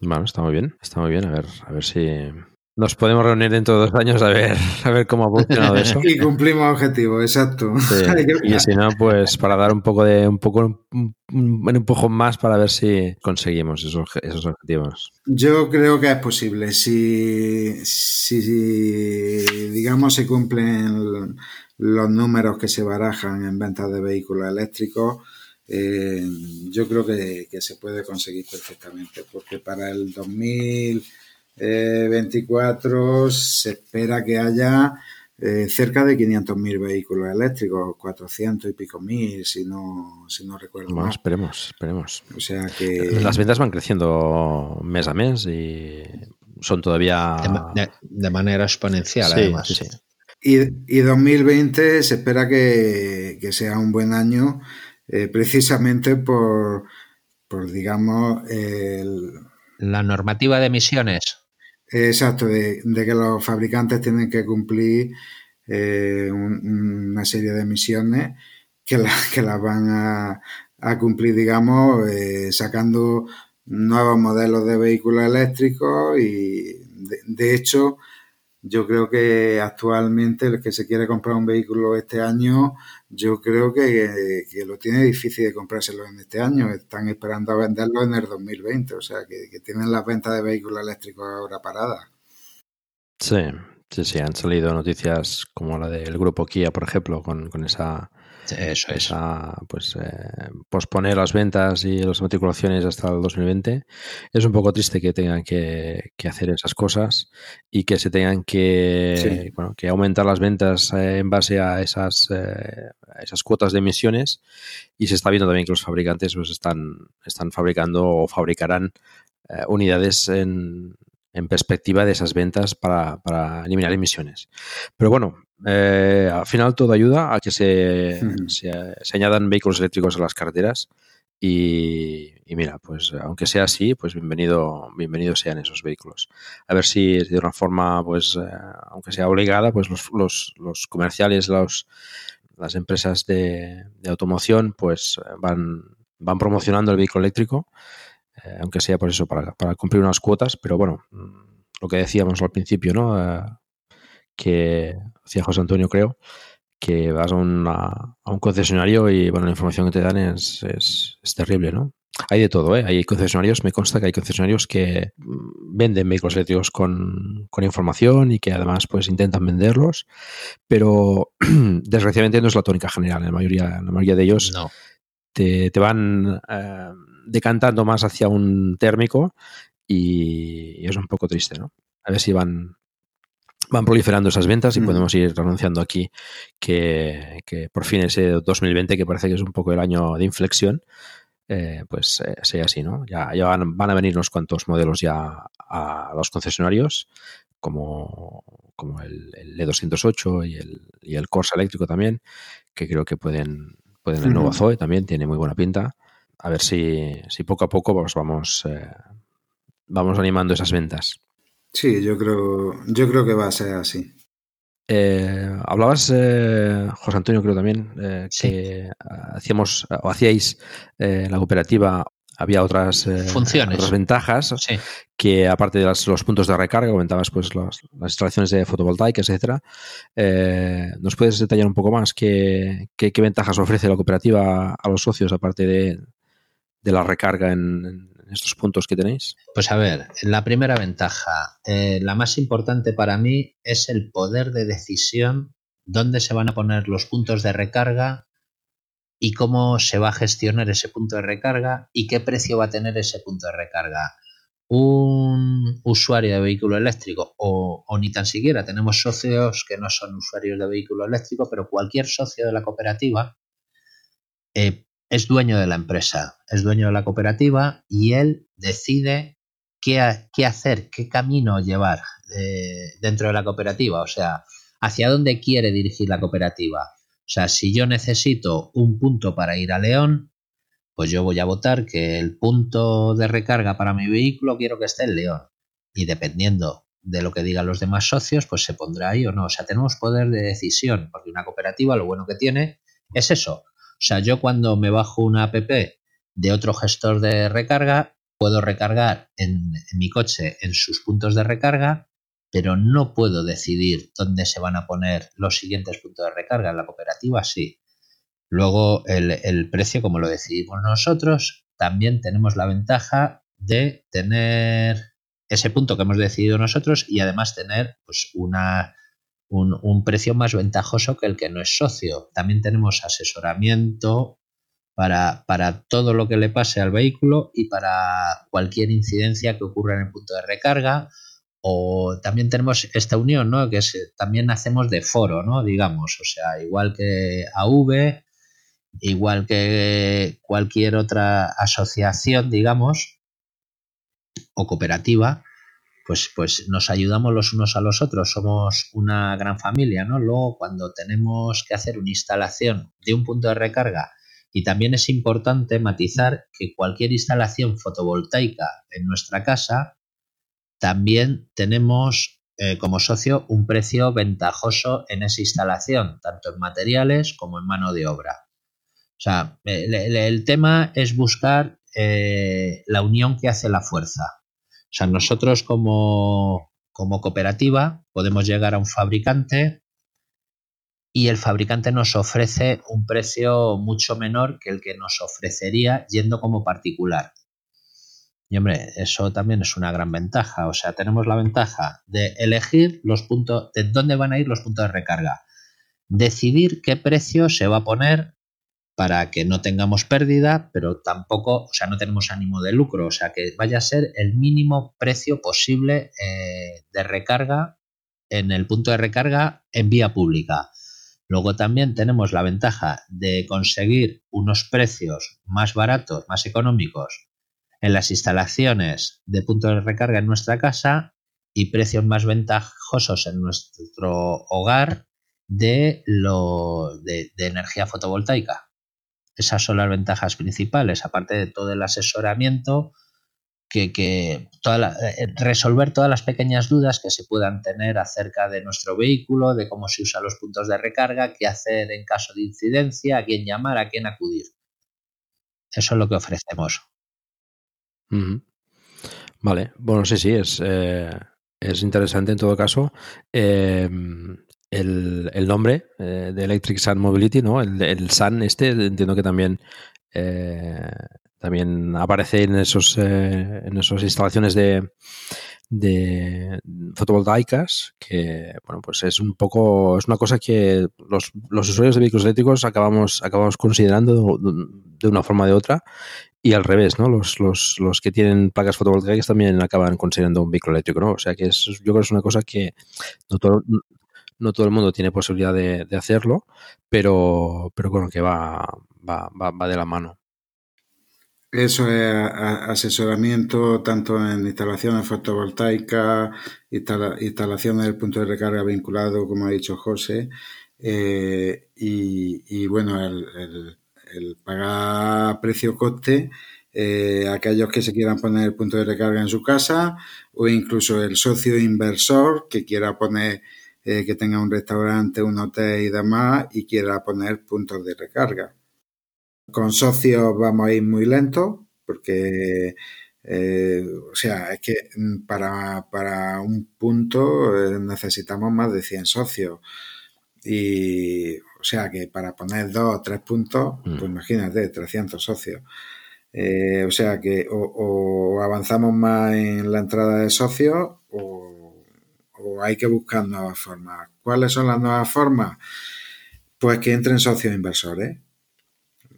Bueno, está muy bien, está muy bien. A ver, a ver si nos podemos reunir dentro de dos años a ver, a ver cómo ha funcionado eso. Y cumplimos objetivos, exacto. Sí. Y si no, pues para dar un poco de un poco un, un empujón más para ver si conseguimos esos, esos objetivos. Yo creo que es posible. Si, si, si digamos se cumplen los números que se barajan en ventas de vehículos eléctricos, eh, yo creo que, que, se puede conseguir perfectamente, porque para el 2024 se espera que haya eh, cerca de 500.000 vehículos eléctricos, 400 y pico mil, si no, si no recuerdo bueno, mal. Esperemos, esperemos. O sea que... Las ventas van creciendo mes a mes y son todavía... De, de, de manera exponencial, sí, además. Sí, sí. Y, y 2020 se espera que, que sea un buen año eh, precisamente por, por digamos, el, la normativa de emisiones. Exacto, de, de, que los fabricantes tienen que cumplir eh, un, una serie de emisiones que, la, que las van a, a cumplir, digamos, eh, sacando nuevos modelos de vehículos eléctricos y, de, de hecho, yo creo que actualmente el que se quiere comprar un vehículo este año, yo creo que, que lo tiene difícil de comprárselo en este año. Están esperando a venderlo en el 2020, o sea, que, que tienen las ventas de vehículos eléctricos ahora paradas. Sí, sí, sí, han salido noticias como la del grupo Kia, por ejemplo, con, con esa eso es. esa, pues eh, posponer las ventas y las matriculaciones hasta el 2020. Es un poco triste que tengan que, que hacer esas cosas y que se tengan que, Sí. bueno, que aumentar las ventas eh, en base a esas, eh, a esas cuotas de emisiones. Y se está viendo también que los fabricantes pues, están, están fabricando o fabricarán unidades en, en perspectiva de esas ventas para, para eliminar emisiones. Pero bueno, eh, al final todo ayuda a que se, se, se añadan vehículos eléctricos a las carreteras y, y mira, pues aunque sea así, pues bienvenido, bienvenidos sean esos vehículos. A ver si de una forma, pues, eh, aunque sea obligada, pues los, los, los comerciales, los, las empresas de, de automoción, pues eh, van, van promocionando el vehículo eléctrico, eh, aunque sea por eso, para, para cumplir unas cuotas, pero bueno, lo que decíamos al principio, ¿no? Eh, que decía José Antonio, creo, que vas a, una- a un concesionario y bueno, la información que te dan es, es, es terrible, ¿no? Hay de todo, ¿eh? Hay concesionarios, me consta que hay concesionarios que mm, venden vehículos eléctricos con, con información y que además pues intentan venderlos, pero desgraciadamente no es la tónica general. En la mayoría, en la mayoría de ellos No. te, te van eh, decantando más hacia un térmico y, y es un poco triste, ¿no? A ver si van, van proliferando esas ventas y Mm. podemos ir anunciando aquí que, que por fin ese 2020, que parece que es un poco el año de inflexión, eh, pues eh, sea así, ¿no? Ya, ya van, van a venir unos cuantos modelos ya a los concesionarios, como, como el, el E208 y el, y el Corsa eléctrico también, que creo que pueden, pueden el nuevo Ujú. Zoe también, tiene muy buena pinta. A ver si, si poco a poco pues vamos, eh, vamos animando esas ventas. Sí, yo creo, yo creo que va a ser así. Eh, hablabas, eh, José Antonio, creo también, eh, Sí. que hacíamos o hacíais eh, en la cooperativa, había otras eh, Funciones. otras ventajas Sí. que aparte de las- los puntos de recarga, comentabas pues las, las instalaciones de fotovoltaicas, etcétera. Eh, ¿Nos puedes detallar un poco más qué, qué, qué ventajas ofrece la cooperativa a los socios aparte de, de la recarga en, estos puntos que tenéis? Pues a ver, la primera ventaja, eh, la más importante para mí es el poder de decisión, dónde se van a poner los puntos de recarga y cómo se va a gestionar ese punto de recarga y qué precio va a tener ese punto de recarga. Un usuario de vehículo eléctrico o, o ni tan siquiera tenemos socios que no son usuarios de vehículo eléctrico, pero cualquier socio de la cooperativa eh, es dueño de la empresa, es dueño de la cooperativa y él decide qué, ha- qué hacer, qué camino llevar eh, dentro de la cooperativa, o sea, hacia dónde quiere dirigir la cooperativa. O sea, si yo necesito un punto para ir a León, pues yo voy a votar que el punto de recarga para mi vehículo quiero que esté en León. Y dependiendo de lo que digan los demás socios, pues se pondrá ahí o no. O sea, tenemos poder de decisión, porque una cooperativa lo bueno que tiene es eso. O sea, yo cuando me bajo una app de otro gestor de recarga, puedo recargar en, mi coche en sus puntos de recarga, pero no puedo decidir dónde se van a poner los siguientes puntos de recarga. En la cooperativa sí. Luego el, el precio, como lo decidimos nosotros, también tenemos la ventaja de tener ese punto que hemos decidido nosotros y además tener pues, una, un, un precio más ventajoso que el que no es socio. También tenemos asesoramiento para, para todo lo que le pase al vehículo y para cualquier incidencia que ocurra en el punto de recarga. O también tenemos esta unión, ¿no? Que también hacemos de foro, ¿no? Digamos, o sea, igual que AV, igual que cualquier otra asociación, digamos, o cooperativa, pues, pues nos ayudamos los unos a los otros, somos una gran familia, ¿no? Luego, cuando tenemos que hacer una instalación de un punto de recarga, y también es importante matizar que cualquier instalación fotovoltaica en nuestra casa, también tenemos eh, como socio un precio ventajoso en esa instalación, tanto en materiales como en mano de obra. O sea, el, tema es buscar eh, la unión que hace la fuerza. O sea, nosotros como, como cooperativa podemos llegar a un fabricante y el fabricante nos ofrece un precio mucho menor que el que nos ofrecería yendo como particular. Y hombre, eso también es una gran ventaja. O sea, tenemos la ventaja de elegir los puntos, de dónde van a ir los puntos de recarga. Decidir qué precio se va a poner para que no tengamos pérdida, pero tampoco, o sea, no tenemos ánimo de lucro. O sea, que vaya a ser el mínimo precio posible eh, de recarga en el punto de recarga en vía pública. Luego también tenemos la ventaja de conseguir unos precios más baratos, más económicos en las instalaciones de puntos de recarga en nuestra casa y precios más ventajosos en nuestro hogar de, lo, de, energía fotovoltaica. Esas son las ventajas principales, aparte de todo el asesoramiento, que, toda eh, resolver todas las pequeñas dudas que se puedan tener acerca de nuestro vehículo, de cómo se usan los puntos de recarga, qué hacer en caso de incidencia, a quién llamar, a quién acudir. Eso es lo que ofrecemos. Vale, bueno, sí, sí, es, eh, es interesante en todo caso. Em, el, nombre eh, de Electric Sun Mobility, ¿no? El, el Sun este, entiendo que también eh, también aparece en esos en esas instalaciones de, de fotovoltaicas que bueno pues es un poco es una cosa que los, los usuarios de vehículos eléctricos acabamos acabamos considerando de una forma o de otra y al revés, ¿no? Los, los, los, que tienen placas fotovoltaicas también acaban considerando un vehículo eléctrico, ¿no? O sea que es, yo creo que es una cosa que no todo, no todo el mundo tiene posibilidad de, hacerlo, pero, pero bueno, que va, va, va, de la mano. Eso es asesoramiento tanto en instalaciones fotovoltaicas, instalaciones del punto de recarga vinculado, como ha dicho José, eh, y, bueno, el el pagar precio-coste, eh, aquellos que se quieran poner el punto de recarga en su casa o incluso el socio inversor que quiera poner, eh, que tenga un restaurante, un hotel y demás y quiera poner puntos de recarga. Con socios vamos a ir muy lentos porque, eh, o sea, es que para, para un punto necesitamos más de 100 socios. Y, o sea que para poner dos o tres puntos, mm. pues imagínate, 300 socios. Eh, o sea que o, avanzamos más en la entrada de socios o, hay que buscar nuevas formas. ¿Cuáles son las nuevas formas? Pues que entren socios inversores,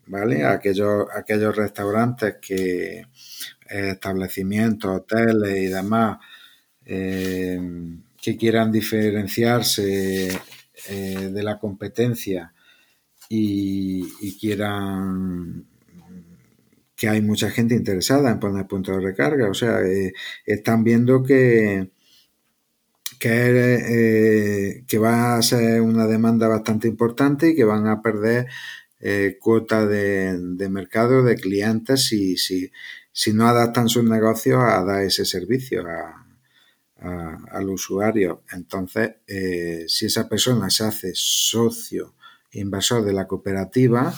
¿vale? Aquellos, aquellos restaurantes que eh, establecimientos, hoteles y demás eh, que quieran diferenciarse eh, de la competencia y, quieran que hay mucha gente interesada en poner puntos de recarga. O sea, están viendo que, que, que, va a ser una demanda bastante importante y que van a perder eh, cuota de, mercado de clientes si, no adaptan sus negocios a dar ese servicio a, al usuario. Entonces, eh, si esa persona se hace socio inversor de la cooperativa,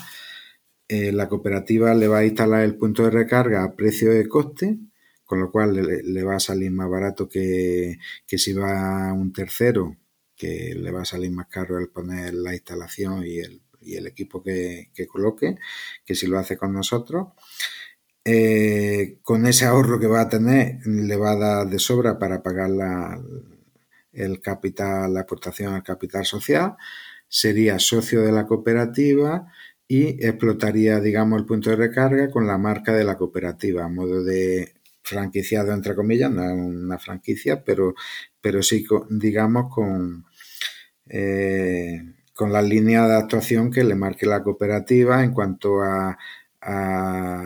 eh, la cooperativa le va a instalar el punto de recarga a precio de coste, con lo cual le, va a salir más barato que, si va un tercero, que le va a salir más caro el poner la instalación y el, equipo que, que coloque, que si lo hace con nosotros. Eh, con ese ahorro que va a tener, le va a dar de sobra para pagar la, el capital, la aportación al capital social, sería socio de la cooperativa y explotaría, digamos, el punto de recarga con la marca de la cooperativa, a modo de franquiciado, entre comillas, no es una franquicia, pero, pero sí, digamos, con, eh, con la línea de actuación que le marque la cooperativa en cuanto a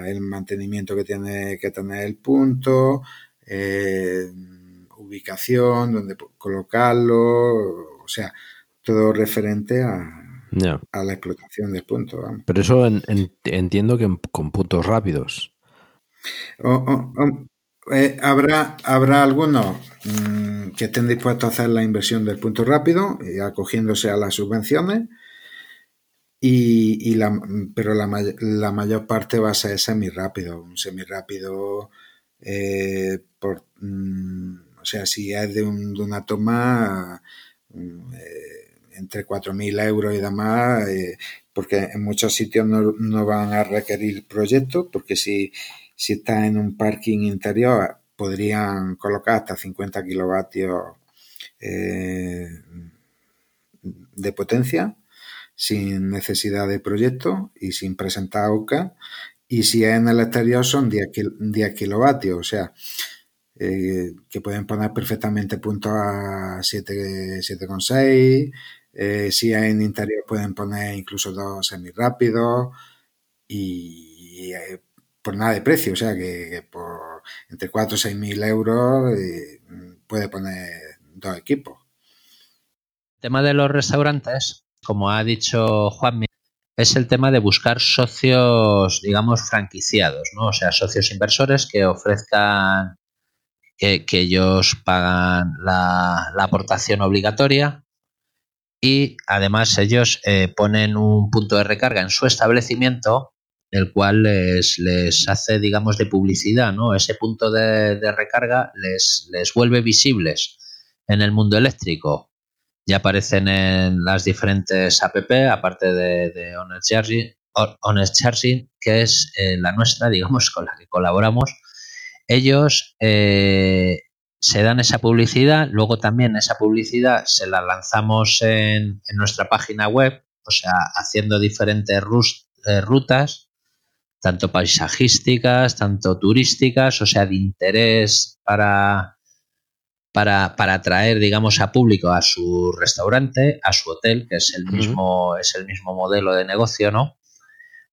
el mantenimiento que tiene que tener el punto, eh, ubicación, donde colocarlo, o sea, todo referente a, a la explotación del punto. Pero eso entiendo que con puntos rápidos. Eh, habrá, habrá algunos mm, que estén dispuestos a hacer la inversión del punto rápido, y acogiéndose a las subvenciones, y, la, pero la, la, mayor parte va a ser semi rápido, un semi rápido eh, por, mm, o sea, si es de una toma mm, eh, entre 4.000 euros y demás, eh, porque en muchos sitios no, no, van a requerir proyectos, porque si, si está en un parking interior podrían colocar hasta 50 kilovatios eh, de potencia sin necesidad de proyecto y sin presentar OCA. Y si es en el exterior son 10, 10 kilovatios, o sea, eh, que pueden poner perfectamente puntos a 7,6. Eh, si es en interior pueden poner incluso dos semirápidos y eh, por nada de precio, o sea que, por entre 4 o 6 mil euros eh, puede poner dos equipos. El tema de los restaurantes, como ha dicho Juanmi, es el tema de buscar socios, digamos, franquiciados, ¿no? O sea, socios inversores que ofrezcan que, que ellos pagan la, la, aportación obligatoria y además ellos eh, ponen un punto de recarga en su establecimiento el cual les, les hace, digamos, de publicidad, ¿no? Ese punto de, recarga les, les vuelve visibles en el mundo eléctrico ya aparecen en las diferentes app, aparte de, de Honest, Charging, Honest Charging, que es eh, la nuestra, digamos, con la que colaboramos. Ellos eh, se dan esa publicidad, luego también esa publicidad se la lanzamos en, en nuestra página web, o sea, haciendo diferentes eh, rutas, tanto paisajísticas, tanto turísticas, o sea, de interés para, para, para atraer, digamos, a público a su restaurante, a su hotel, que es el mismo, uh -huh. es el mismo modelo de negocio, ¿no?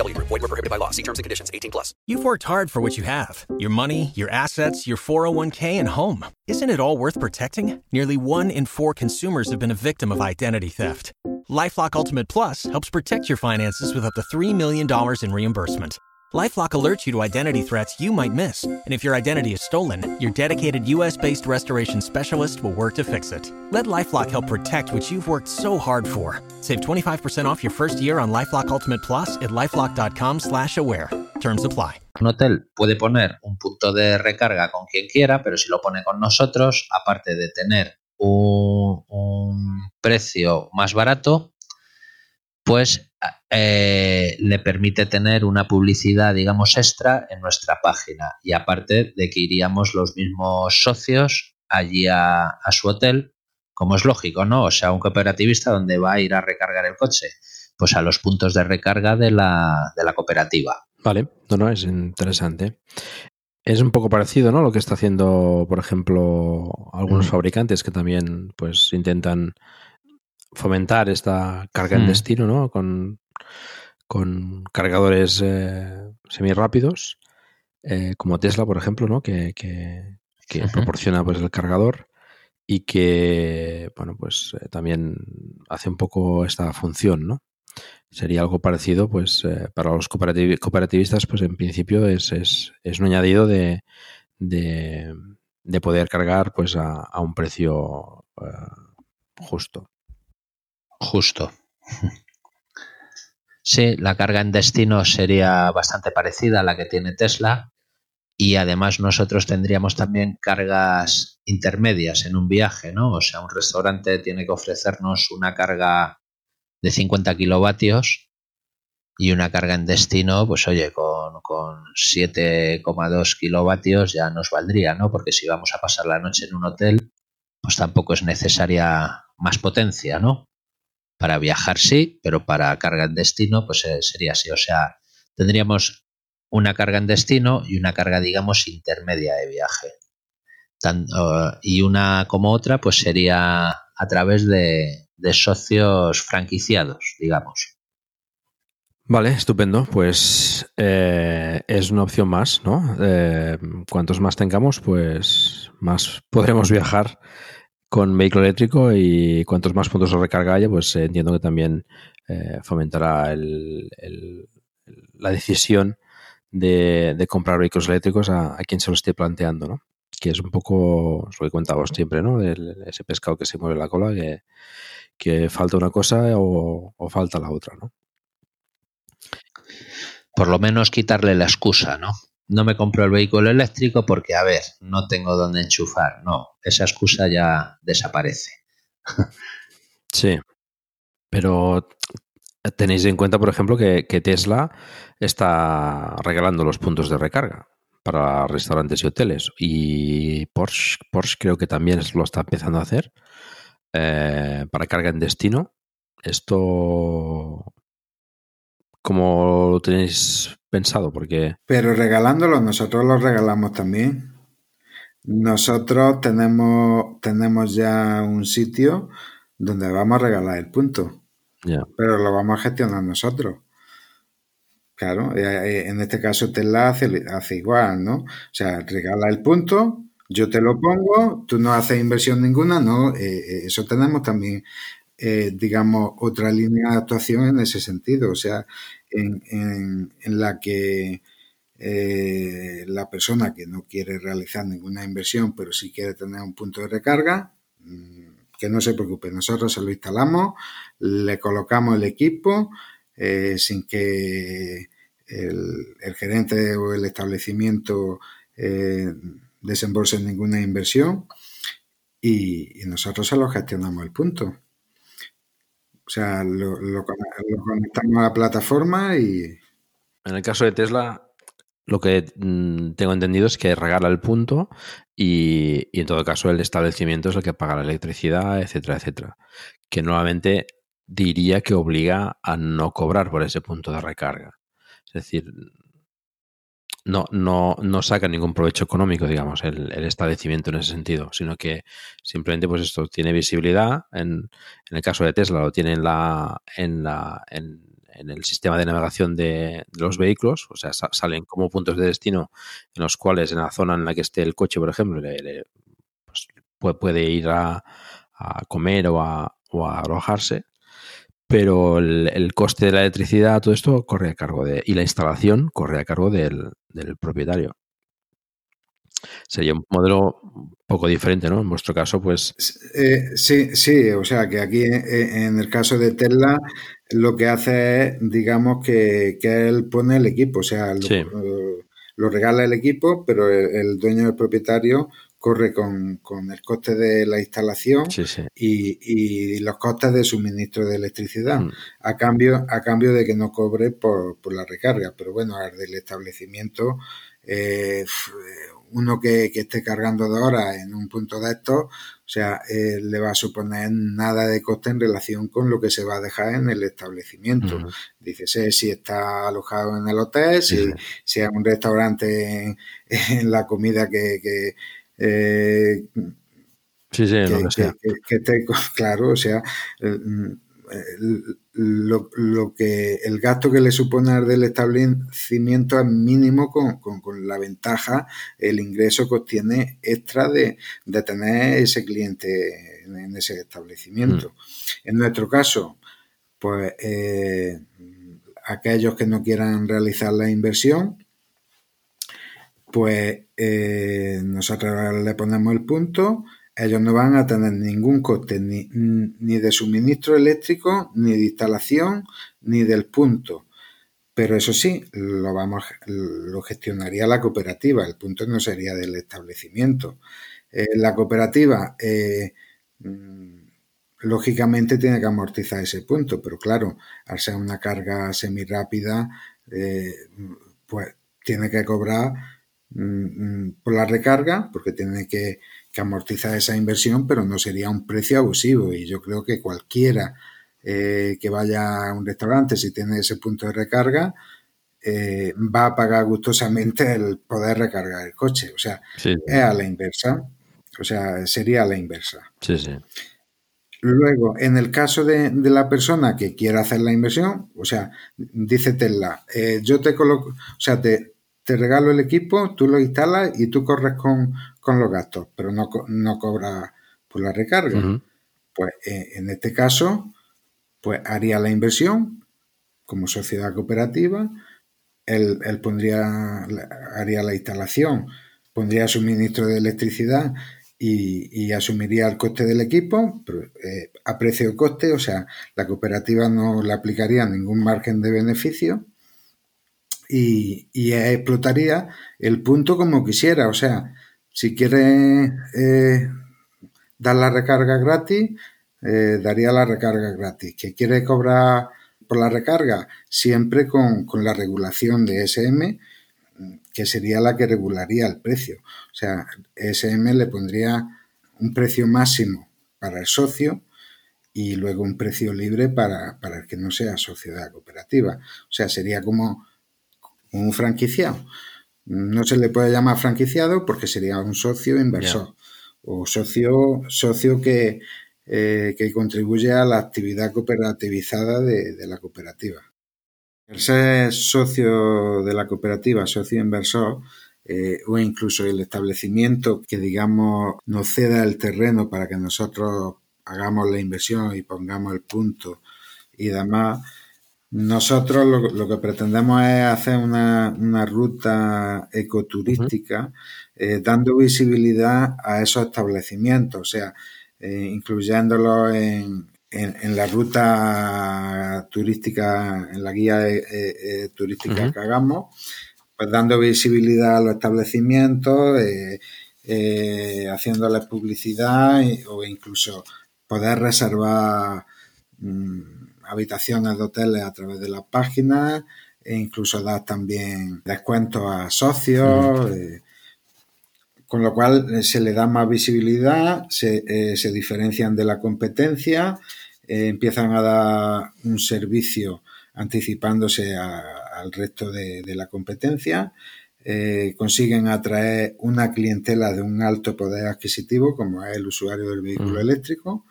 VGW Group. Void prohibited by law. See terms and conditions 18 plus. You've worked hard for what you have your money, your assets, your 401k, and home. Isn't it all worth protecting? Nearly one in four consumers have been a victim of identity theft. Lifelock Ultimate Plus helps protect your finances with up to $3 million in reimbursement. LifeLock alerts you to identity threats you might miss, and if your identity is stolen, your dedicated U.S.-based restoration specialist will work to fix it. Let LifeLock help protect what you've worked so hard for. Save 25% off your first year on LifeLock Ultimate Plus at lifeLock.com/aware. Terms apply. Un hotel puede poner un punto de recarga con quien quiera, pero si lo pone con nosotros, aparte de tener un, un precio más barato, pues eh, le permite tener una publicidad, digamos, extra en nuestra página. Y aparte de que iríamos los mismos socios allí a, a, su hotel, como es lógico, ¿no? O sea, un cooperativista donde va a ir a recargar el coche, pues a los puntos de recarga de la, de la cooperativa. Vale, no, no, es interesante. Es un poco parecido, ¿no? Lo que está haciendo, por ejemplo, algunos mm. fabricantes que también, pues, intentan fomentar esta carga en mm. destino, ¿no? Con, con cargadores eh, semirápidos, eh, como Tesla, por ejemplo, ¿no? Que, que, proporciona pues el cargador y que, bueno, pues eh, también hace un poco esta función, ¿no? Sería algo parecido, pues, para los cooperativ cooperativistas, pues en principio es, es, es un añadido de, de, de, poder cargar, pues, a, a un precio justo. Justo. Sí, la carga en destino sería bastante parecida a la que tiene Tesla y además nosotros tendríamos también cargas intermedias en un viaje, ¿no? O sea, un restaurante tiene que ofrecernos una carga de 50 kilovatios y una carga en destino, pues oye, con, con 7,2 kilovatios ya nos valdría, ¿no? Porque si vamos a pasar la noche en un hotel, pues tampoco es necesaria más potencia, ¿no? Para viajar sí, pero para carga en destino pues eh, sería así. O sea, tendríamos una carga en destino y una carga, digamos, intermedia de viaje. Y una como otra pues sería a través de, de socios franquiciados, digamos. Vale, estupendo. Pues eh, es una opción más, ¿no? Eh, cuantos más tengamos, pues más podremos viajar con vehículo eléctrico y cuantos más puntos de recarga haya, pues eh, entiendo que también eh, fomentará el- la decisión de, de comprar vehículos eléctricos a, quien se lo esté planteando, ¿no? Que es un poco lo que contábamos siempre, ¿no? Ese pescado que se mueve la cola, que, que falta una cosa o, o falta la otra, ¿no? Por lo menos quitarle la excusa, ¿no? No me compro el vehículo eléctrico porque, a ver, no tengo dónde enchufar. No, esa excusa ya desaparece. Sí. Pero tenéis en cuenta, por ejemplo, que, Tesla está regalando los puntos de recarga para restaurantes y hoteles. Y Porsche, Porsche creo que también lo está empezando a hacer eh, para carga en destino. Esto, ¿cómo lo tenéis pensado? Porque Pero regalándolo, nosotros lo regalamos también. Nosotros tenemos, tenemos ya un sitio donde vamos a regalar el punto, ya, pero lo vamos a gestionar nosotros. Claro, eh, eh, en este caso Tesla hace, hace igual, ¿no? O sea, regala el punto, yo te lo pongo, tú no haces inversión ninguna, ¿no? Eh, eso tenemos también, eh, digamos, otra línea de actuación en ese sentido, o sea, en, en- la que eh, la persona que no quiere realizar ninguna inversión, pero sí quiere tener un punto de recarga, mm, que no se preocupe, nosotros se lo instalamos, le colocamos el equipo eh, sin que el, el gerente o el establecimiento eh, desembolse ninguna inversión y, y nosotros se lo gestionamos el punto. O sea, lo, lo con- lo conectamos a la plataforma y en el caso de Tesla, lo que mm, tengo entendido es que regala el punto y, y en todo caso el establecimiento es el que paga la electricidad, etcétera, etcétera. Que nuevamente diría que obliga a no cobrar por ese punto de recarga. Es decir, no, no, no saca ningún provecho económico, digamos, el, el establecimiento en ese sentido, sino que simplemente, pues esto tiene visibilidad. En, en el caso de Tesla, lo tiene en la, en la, en, en el sistema de navegación de, los vehículos, o sea, sa- salen como puntos de destino en los cuales en la zona en la que esté el coche, por ejemplo, le- le- pues, puede, puede ir a, a comer o a, o a alojarse, pero el, el coste de la electricidad, todo esto corre a cargo de, y la instalación corre a cargo del, del propietario. Sería un modelo un poco diferente, ¿no? En vuestro caso, pues Eh, sí, sí, o sea que aquí eh, en el caso de Tesla lo que hace es, digamos, que, que él pone el equipo, o sea, lo, Sí. eh, lo regala el equipo, pero el, el dueño del propietario corre con, con el coste de la instalación sí, sí. y, y los costes de suministro de electricidad, Mm. a cambio, a cambio de que no cobre por, por la recarga. Pero bueno, al del establecimiento, eh, f- uno que, que esté cargando de horas en un punto de estos, o sea, eh, le va a suponer nada de coste en relación con lo que se va a dejar en el establecimiento. Ujú. Dícese si está alojado en el hotel, si, sí. si es un restaurante en, en la comida que, que, eh, Sí, sí, que, lo que que- sea. que- que claro, o sea, el- el- lo, lo que el gasto que le supone al del establecimiento es mínimo con, con- con la ventaja, el ingreso que obtiene extra de, de tener ese cliente en, en ese establecimiento. En nuestro caso, pues eh, aquellos que no quieran realizar la inversión, pues eh, nosotros le ponemos el punto, ellos no van a tener ningún coste ni, ni de suministro eléctrico, ni de instalación, ni del punto. Pero eso sí, lo, vamos, lo gestionaría la cooperativa, el punto no sería del establecimiento. Eh, la cooperativa, eh, mm, lógicamente, tiene que amortizar ese punto, pero claro, al ser una carga semirápida, eh, pues tiene que cobrar por la recarga, porque tiene que, que, amortizar esa inversión, pero no sería un precio abusivo. Y yo creo que cualquiera eh, que vaya a un restaurante, si tiene ese punto de recarga, eh, va a pagar gustosamente el poder recargar el coche. O sea, Sí, es a la inversa. O sea, sería a la inversa. Sí, sí. Luego, en el caso de, de, la persona que quiera hacer la inversión, o sea, dice Tesla, eh, yo te coloco, o sea, te, te, regalo el equipo, tú lo instalas y tú corres con, con los gastos, pero no, no cobras por la recarga. Uh -huh. Pues eh, en este caso, pues haría la inversión como sociedad cooperativa, él, él pondría, haría la instalación, pondría suministro de electricidad y, y, asumiría el coste del equipo eh, a precio coste, o sea, la cooperativa no le aplicaría ningún margen de beneficio y, y explotaría el punto como quisiera, o sea, si quiere eh, dar la recarga gratis, eh, daría la recarga gratis. Que quiere cobrar por la recarga, siempre con, con la regulación de SM, que sería la que regularía el precio. O sea, SM le pondría un precio máximo para el socio y luego un precio libre para, para el que no sea sociedad cooperativa. O sea, sería como un franquiciado. No se le puede llamar franquiciado porque sería un socio inversor yeah. o socio, socio que, eh, que contribuye a la actividad cooperativizada de, de la cooperativa. El ser socio de la cooperativa, socio inversor, eh, o incluso el establecimiento que, digamos, nos ceda el terreno para que nosotros hagamos la inversión y pongamos el punto y demás, nosotros lo, lo que pretendemos es hacer una, una ruta ecoturística uh -huh. eh, dando visibilidad a esos establecimientos, o sea, eh, incluyéndolos en, en, en, la ruta turística, en la guía eh, eh, turística uh -huh. que hagamos, pues dando visibilidad a los establecimientos, eh, haciéndoles publicidad o incluso poder reservar mmm, habitaciones de hoteles a través de las páginas e incluso dar también descuentos a socios. Uh con lo cual se le da más visibilidad, se, eh, se diferencian de la competencia, eh, empiezan a dar un servicio anticipándose a, al resto de, de, la competencia, eh, consiguen atraer una clientela de un alto poder adquisitivo, como es el usuario del vehículo uh eléctrico,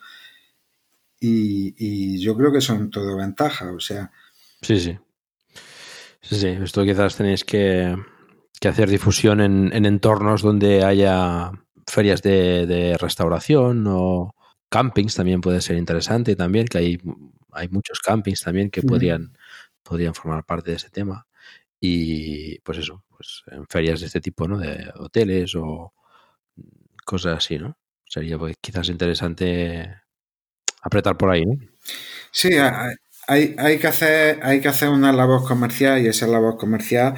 y, y, yo creo que son todo ventajas, o sea. Sí, sí. Sí, sí, esto quizás tenéis que que hacer difusión en, en, entornos donde haya ferias de, de, restauración o campings también puede ser interesante también, que hay, hay muchos campings también que podrían, podrían formar parte de ese tema. Y pues eso, pues en ferias de este tipo, ¿no? De hoteles o cosas así, ¿no? Sería pues, quizás interesante apretar por ahí, ¿no? Sí, hay, hay, que hacer, hay que hacer una labor comercial y esa labor comercial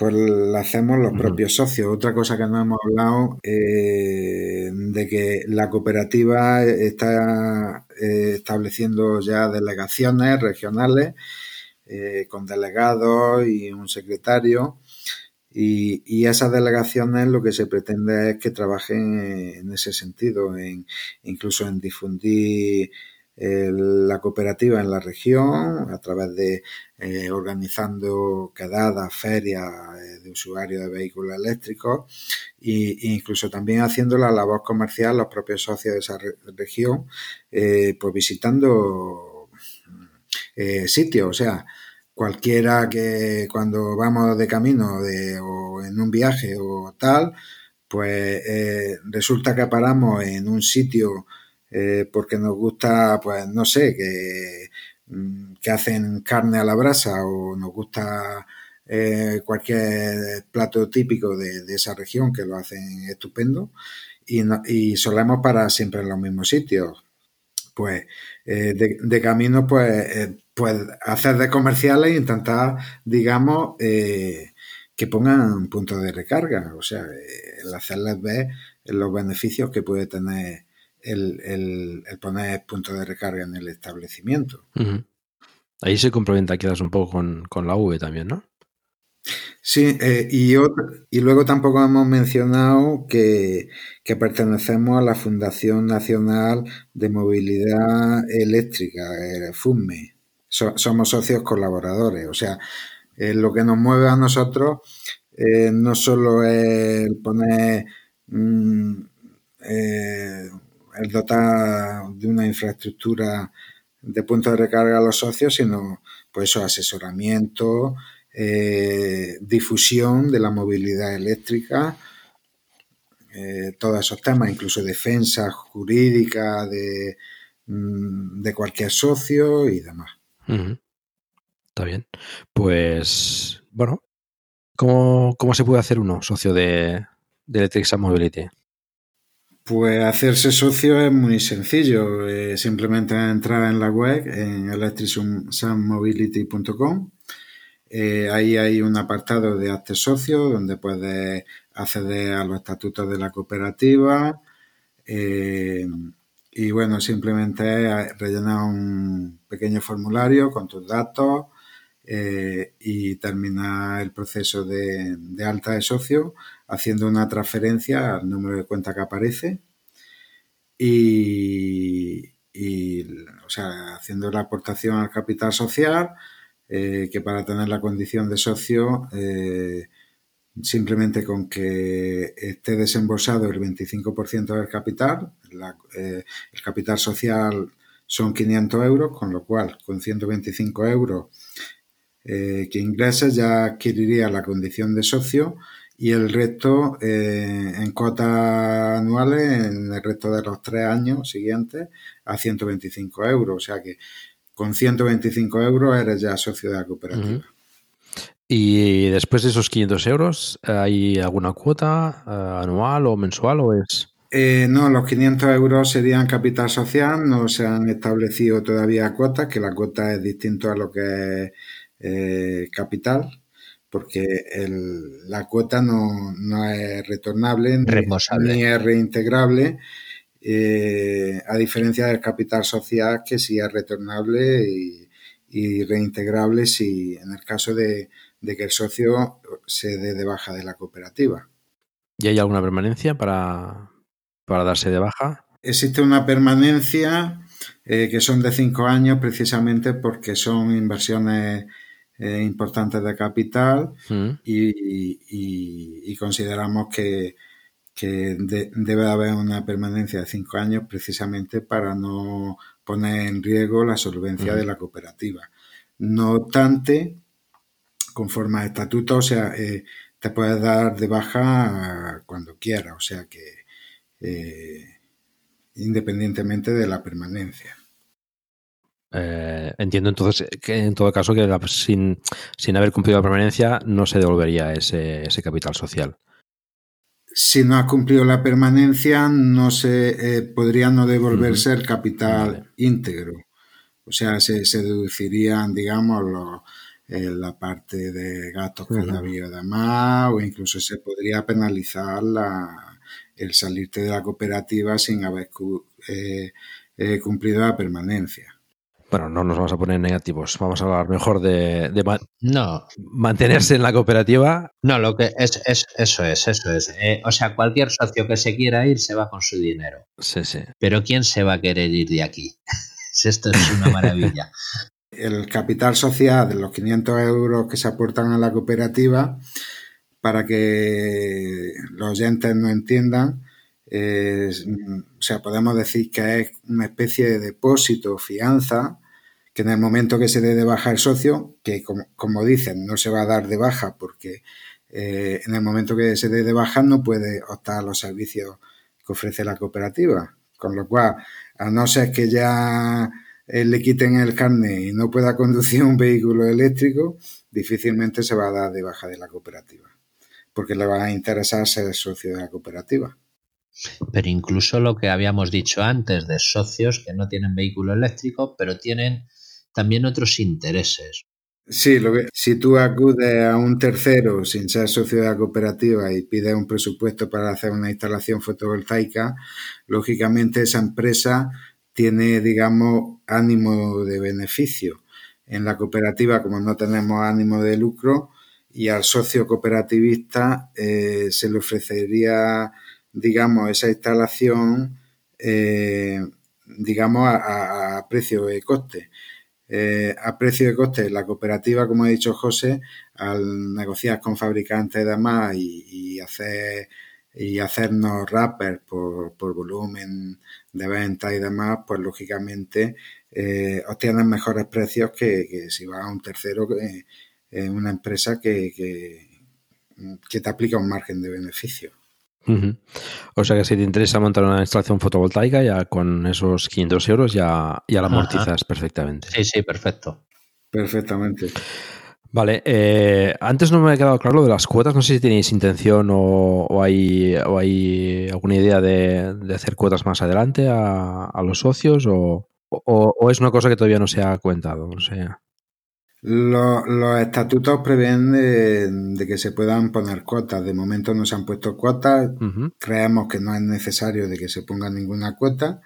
pues la hacemos los propios socios. Otra cosa que no hemos hablado eh, de que la cooperativa está eh, estableciendo ya delegaciones regionales eh, con delegados y un secretario. Y, y, esas delegaciones lo que se pretende es que trabajen en ese sentido, en, incluso en difundir la cooperativa en la región a través de eh, organizando quedadas, ferias eh, de usuarios de vehículos eléctricos e incluso también haciendo la labor comercial los propios socios de esa re región, eh, pues visitando eh, sitios, o sea, cualquiera que cuando vamos de camino de, o en un viaje o tal, pues eh, resulta que paramos en un sitio eh, porque nos gusta, pues no sé, que, mm, que hacen carne a la brasa o nos gusta eh, cualquier plato típico de, esa región que lo hacen estupendo y, no, y solemos parar siempre en los mismos sitios. Pues eh, de, camino, pues, pues hacer de comerciales e intentar, digamos, eh, que pongan puntos de recarga, o sea, el hacerles ver los beneficios que puede tener el, el, el, poner puntos de recarga en el establecimiento. Uh -huh. Ahí se complementa quizás un poco con, con la V también, ¿no? Sí, eh, y, otro, y luego tampoco hemos mencionado que, que, pertenecemos a la Fundación Nacional de Movilidad Eléctrica, el FUME. So, somos socios colaboradores, o sea, eh, lo que nos mueve a nosotros eh, no solo es poner mmm, el dotar de una infraestructura de puntos de recarga a los socios, sino pues eso, asesoramiento, eh, difusión de la movilidad eléctrica, eh, todos esos temas, incluso defensa jurídica de, mm, de cualquier socio y demás. Está bien. Pues, bueno, ¿cómo, cómo se puede hacer uno socio de, de Electric Mobility? Pues hacerse socio es muy sencillo. Eh, simplemente entrar en la web en electricsunmobility.com. Eh, ahí hay un apartado de hazte socio donde puedes acceder a los estatutos de la cooperativa. Eh, y bueno, simplemente rellenar un pequeño formulario con tus datos eh, y terminar el proceso de, alta de socio haciendo una transferencia al número de cuenta que aparece. Y, o sea, haciendo la aportación al capital social eh, que para tener la condición de socio eh, simplemente con que esté desembolsado el 25% del capital, la, eh, el capital social son 500 euros, con lo cual con 125 euros eh, que ingreses ya adquiriría la condición de socio y el resto eh, en cuotas anuales en el resto de los tres años siguientes a 125 euros. O sea que con 125 euros eres ya socio de la cooperativa. Y después de esos 500 euros, ¿hay alguna cuota uh, anual o mensual o es...? Eh, no, los 500 euros serían capital social, no se han establecido todavía cuotas, que la cuota es distinto a lo que es eh, capital, porque el, la cuota no, no es retornable ni, ni, es reintegrable, eh, a diferencia del capital social que sí es retornable y, y reintegrable si en el caso de, de, que el socio se dé de baja de la cooperativa. ¿Y hay alguna permanencia para, para darse de baja? Existe una permanencia eh, que son de cinco años precisamente porque son inversiones eh, importantes de capital mm. y, y, y, consideramos que, que de, debe haber una permanencia de cinco años precisamente para no poner en riesgo la solvencia mm. de la cooperativa. No obstante, conforme a estatuto, o sea, eh, te puedes dar de baja cuando quieras, o sea que eh, independientemente de la permanencia. Eh, entiendo entonces que en todo caso que la, sin, sin, haber cumplido la permanencia no se devolvería ese, ese capital social. Si no ha cumplido la permanencia, no se eh, podría no devolverse uh -huh. el capital vale. íntegro. O sea, se, se deducirían, digamos, lo, eh, la parte de gastos que uh -huh. había de más, o incluso se podría penalizar la, el salirte de la cooperativa sin haber eh, eh, cumplido la permanencia. Bueno, no nos vamos a poner negativos. Vamos a hablar mejor de, no. mantenerse en la cooperativa. No, lo que es, es eso es, eso es. Eh, o sea, cualquier socio que se quiera ir se va con su dinero. Sí, sí. Pero ¿quién se va a querer ir de aquí? Esto es una maravilla. El capital social de los 500 euros que se aportan a la cooperativa, para que los oyentes no entiendan, o sea, podemos decir que es una especie de depósito, fianza, que en el momento que se dé de baja el socio, que como, como dicen, no se va a dar de baja porque eh, en el momento que se dé de baja no puede optar a los servicios que ofrece la cooperativa. Con lo cual, a no ser que ya eh, le quiten el carnet y no pueda conducir un vehículo eléctrico, difícilmente se va a dar de baja de la cooperativa, porque le va a interesar ser socio de la cooperativa. Pero incluso lo que habíamos dicho antes de socios que no tienen vehículo eléctrico, pero tienen también otros intereses. Sí, lo que, si tú acudes a un tercero sin ser socio de la cooperativa y pides un presupuesto para hacer una instalación fotovoltaica, lógicamente esa empresa tiene, digamos, ánimo de beneficio. En la cooperativa, como no tenemos ánimo de lucro, y al socio cooperativista eh, se le ofrecería, digamos, esa instalación, eh, digamos, a, precio de coste. Eh, a precio de coste, la cooperativa, como ha dicho José, al negociar con fabricantes y demás y, hacer y hacernos rappers por, por volumen de venta y demás, pues lógicamente eh, obtienen mejores precios que, que si vas a un tercero, que es una empresa que, que, que te aplica un margen de beneficio. O sea que si te interesa montar una instalación fotovoltaica, ya con esos 500 euros ya, ya la Ajá. amortizas perfectamente. Sí, sí, perfecto. Perfectamente. Vale, eh, antes no me ha quedado claro lo de las cuotas. No sé si tenéis intención o, o hay, o hay alguna idea de, de hacer cuotas más adelante a, a los socios o, o- o es una cosa que todavía no se ha comentado. O sea, Los, los estatutos prevén de, de que se puedan poner cuotas. De momento no se han puesto cuotas. Creemos que no es necesario de que se ponga ninguna cuota,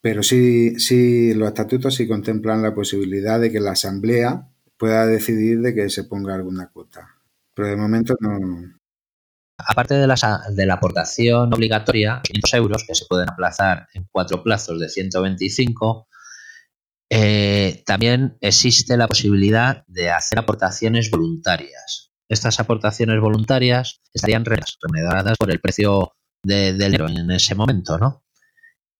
pero sí, sí los estatutos sí contemplan la posibilidad de que la asamblea pueda decidir de que se ponga alguna cuota. Pero de momento no. Aparte de la, de la aportación obligatoria, 500 euros que se pueden aplazar en cuatro plazos de 125, eh, también existe la posibilidad de hacer aportaciones voluntarias. Estas aportaciones voluntarias estarían re- remuneradas por el precio de- del dinero en ese momento, ¿no?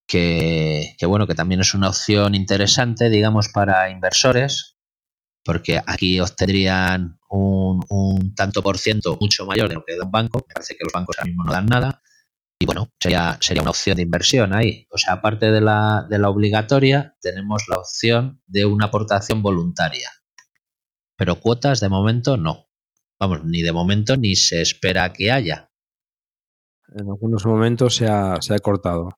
Que, que, bueno, que también es una opción interesante, digamos, para inversores, porque aquí obtendrían un, un tanto por ciento mucho mayor de lo que da un banco. Me parece que los bancos ahora mismo no dan nada. Y bueno, sería, sería una opción de inversión ahí. O sea, aparte de la, de la obligatoria, tenemos la opción de una aportación voluntaria. Pero cuotas de momento no. Vamos, ni de momento ni se espera que haya. en algunos momentos se ha, se ha cortado.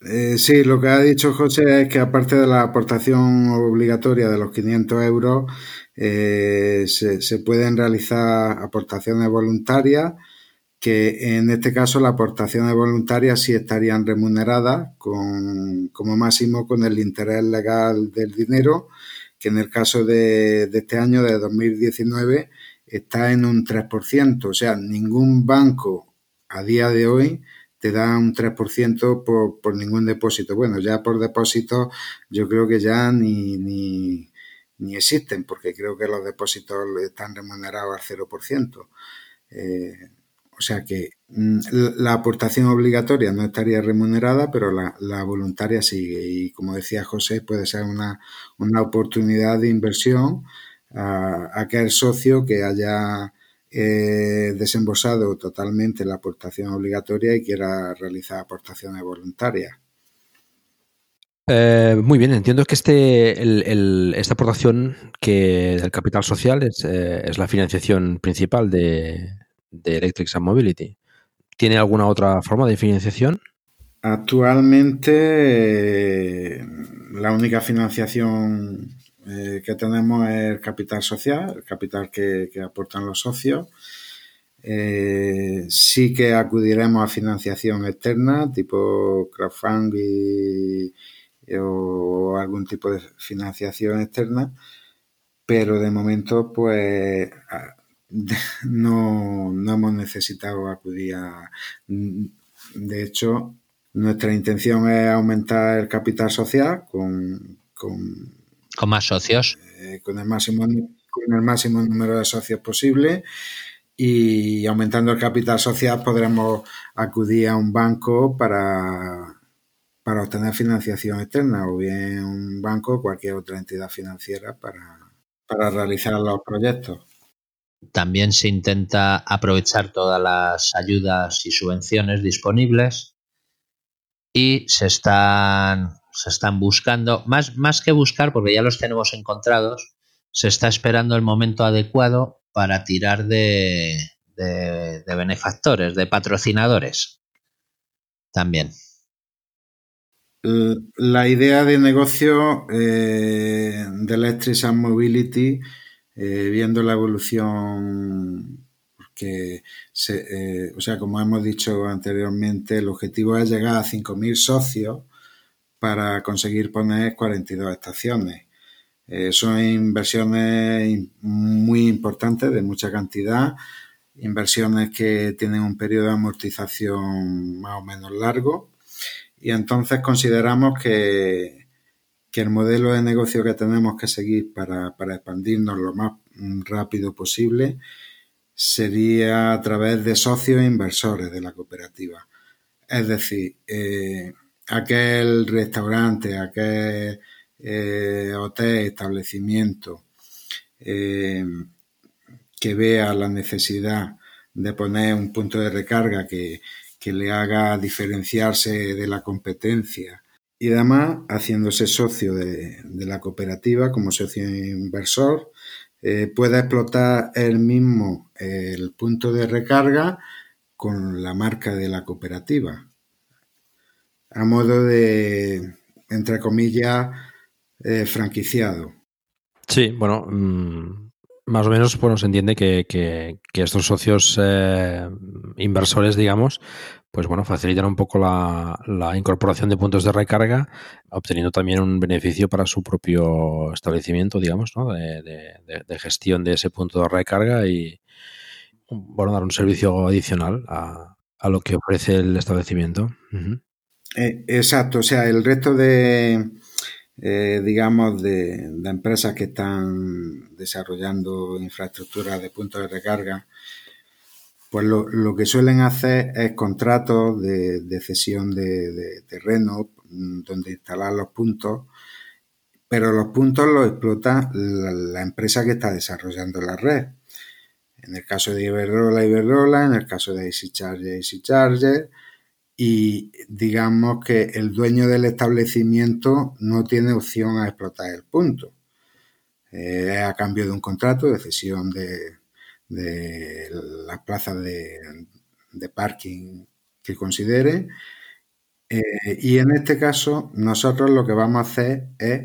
Eh, sí, lo que ha dicho José es que aparte de la aportación obligatoria de los 500 euros, eh, se, se pueden realizar aportaciones voluntarias, que en este caso las aportaciones voluntarias sí estarían remuneradas con, como máximo con el interés legal del dinero, que en el caso de, este año, de 2019, está en un 3%. O sea, ningún banco a día de hoy te da un 3% por, por ningún depósito. Bueno, ya por depósito yo creo que ya ni, ni, ni existen, porque creo que los depósitos están remunerados al 0%. Eh, o sea que mm, la aportación obligatoria no estaría remunerada, pero la, voluntaria sigue. Y como decía José, puede ser una, una oportunidad de inversión a, aquel socio que haya eh, desembolsado totalmente la aportación obligatoria y quiera realizar aportaciones voluntarias. Eh, muy bien, entiendo que este, esta aportación que del capital social es, eh, es la financiación principal de, de Electric and Mobility. ¿Tiene alguna otra forma de financiación? Actualmente eh, la única financiación eh, que tenemos es el capital social, el capital que, aportan los socios. Eh, sí que acudiremos a financiación externa, tipo crowdfunding o algún tipo de financiación externa, pero de momento pues no, no hemos necesitado acudir a... De hecho, nuestra intención es aumentar el capital social con... con, ¿Con más socios. Eh, con, el máximo, con el máximo número de socios posible y aumentando el capital social podremos acudir a un banco para, para obtener financiación externa o bien un banco o cualquier otra entidad financiera para, para realizar los proyectos. También se intenta aprovechar todas las ayudas y subvenciones disponibles y se están, se están buscando, más, más que buscar, porque ya los tenemos encontrados, se está esperando el momento adecuado para tirar de, de, benefactores, de patrocinadores. También. La idea de negocio eh, de Electric and Mobility, eh, viendo la evolución, porque, se, eh, o sea, como hemos dicho anteriormente, el objetivo es llegar a 5.000 socios para conseguir poner 42 estaciones. Eh, son inversiones muy importantes, de mucha cantidad, inversiones que tienen un periodo de amortización más o menos largo y entonces consideramos que, que el modelo de negocio que tenemos que seguir para, para, expandirnos lo más rápido posible sería a través de socios e inversores de la cooperativa. Es decir, eh, aquel restaurante, aquel eh, hotel, establecimiento eh, que vea la necesidad de poner un punto de recarga que, le haga diferenciarse de la competencia y además haciéndose socio de, la cooperativa como socio inversor eh, pueda explotar él mismo el punto de recarga con la marca de la cooperativa. A modo de entre comillas eh, franquiciado. Sí bueno mm, más o menos bueno, se entiende que, estos socios eh, inversores, digamos, pues bueno, facilitan un poco la, incorporación de puntos de recarga, obteniendo también un beneficio para su propio establecimiento, digamos, ¿no? de, de, gestión de ese punto de recarga y, bueno, dar un servicio adicional a, lo que ofrece el establecimiento. Eh, exacto, o sea, el resto de, eh, digamos, de, empresas que están desarrollando infraestructuras de puntos de recarga, pues lo, que suelen hacer es contratos de, cesión de, terreno mm, donde instalar los puntos, pero los puntos los explota la, empresa que está desarrollando la red. En el caso de Iberdrola, Iberdrola, en el caso de Easy Charger, Easy Charger, y digamos que el dueño del establecimiento no tiene opción a explotar el punto. Eh, a cambio de un contrato de cesión de, las plazas de, parking que considere. Eh, y en este caso, nosotros lo que vamos a hacer es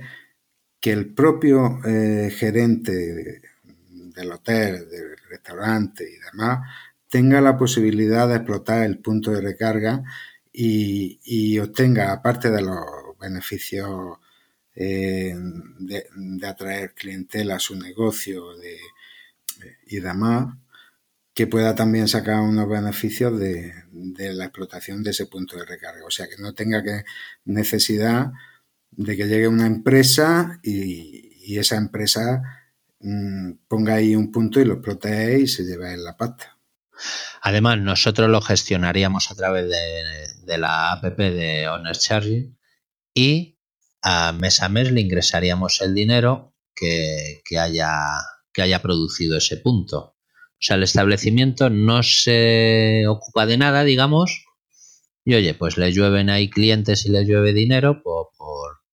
que el propio eh, gerente del hotel, del restaurante y demás tenga la posibilidad de explotar el punto de recarga y, obtenga, aparte de los beneficios eh, de, atraer clientela a su negocio y demás, que pueda también sacar unos beneficios de, la explotación de ese punto de recarga. O sea, que no tenga que necesidad de que llegue una empresa y, esa empresa mm, ponga ahí un punto y lo explote y se lleve en la pasta. Además, nosotros lo gestionaríamos a través de, la app de Honest Charging y a mes a mes le ingresaríamos el dinero que, haya, que haya producido ese punto. O sea, el establecimiento no se ocupa de nada, digamos, y oye, pues le llueven ahí clientes y le llueve dinero por,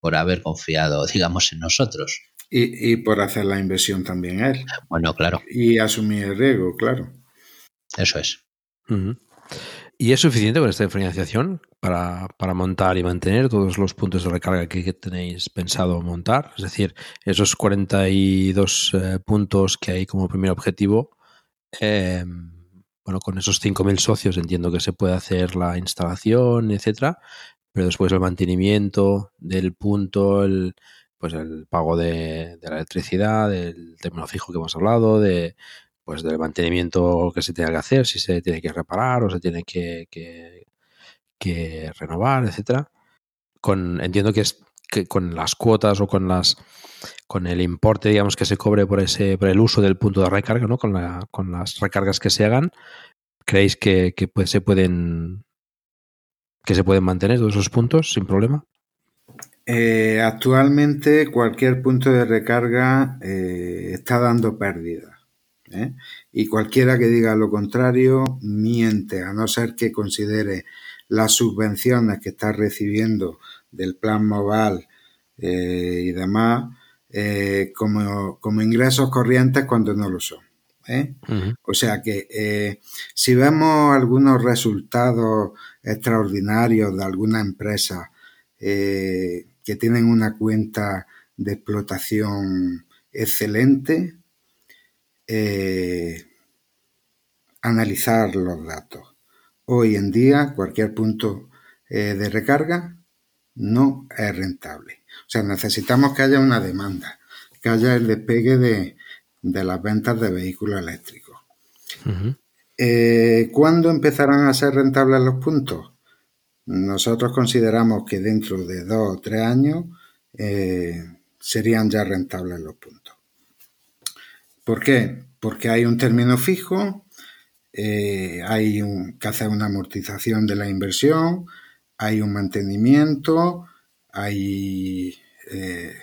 por, haber confiado, digamos, en nosotros. Y, y, por hacer la inversión también él. Bueno, claro. Y asumir el riesgo, claro. Eso es. ¿Y es suficiente con esta financiación para, montar y mantener todos los puntos de recarga que, tenéis pensado montar? Es decir, esos 42 eh, puntos que hay como primer objetivo, em, bueno, con esos 5.000 socios entiendo que se puede hacer la instalación, etcétera, pero después el mantenimiento del punto, el, pues el pago de, de la electricidad, del término fijo que hemos hablado, de pues del mantenimiento que se tenga que hacer, si se tiene que reparar o se tiene que, que, renovar, etcétera. Con, entiendo que es que con las cuotas o con las con el importe digamos que se cobre por ese por el uso del punto de recarga, ¿no? Con, la, con las recargas que se hagan, ¿creéis que, pues, se pueden que se pueden mantener todos esos puntos sin problema? Eh, actualmente cualquier punto de recarga eh, está dando pérdida. ¿Eh? Y cualquiera que diga lo contrario miente, a no ser que considere las subvenciones que está recibiendo del plan mobile eh, y demás eh, como, ingresos corrientes cuando no lo son. O sea que si vemos algunos resultados extraordinarios de alguna empresa que tienen una cuenta de explotación excelente, eh, analizar los datos. Hoy en día cualquier punto eh, de recarga no es rentable. O sea, necesitamos que haya una demanda, que haya el despegue de, las ventas de vehículos eléctricos. Eh, ¿Cuándo empezarán a ser rentables los puntos? Nosotros consideramos que dentro de dos o tres años serían ya rentables los puntos. ¿Por qué? Porque hay un término fijo eh, hay un, que hacer una amortización de la inversión, hay un mantenimiento, hay eh,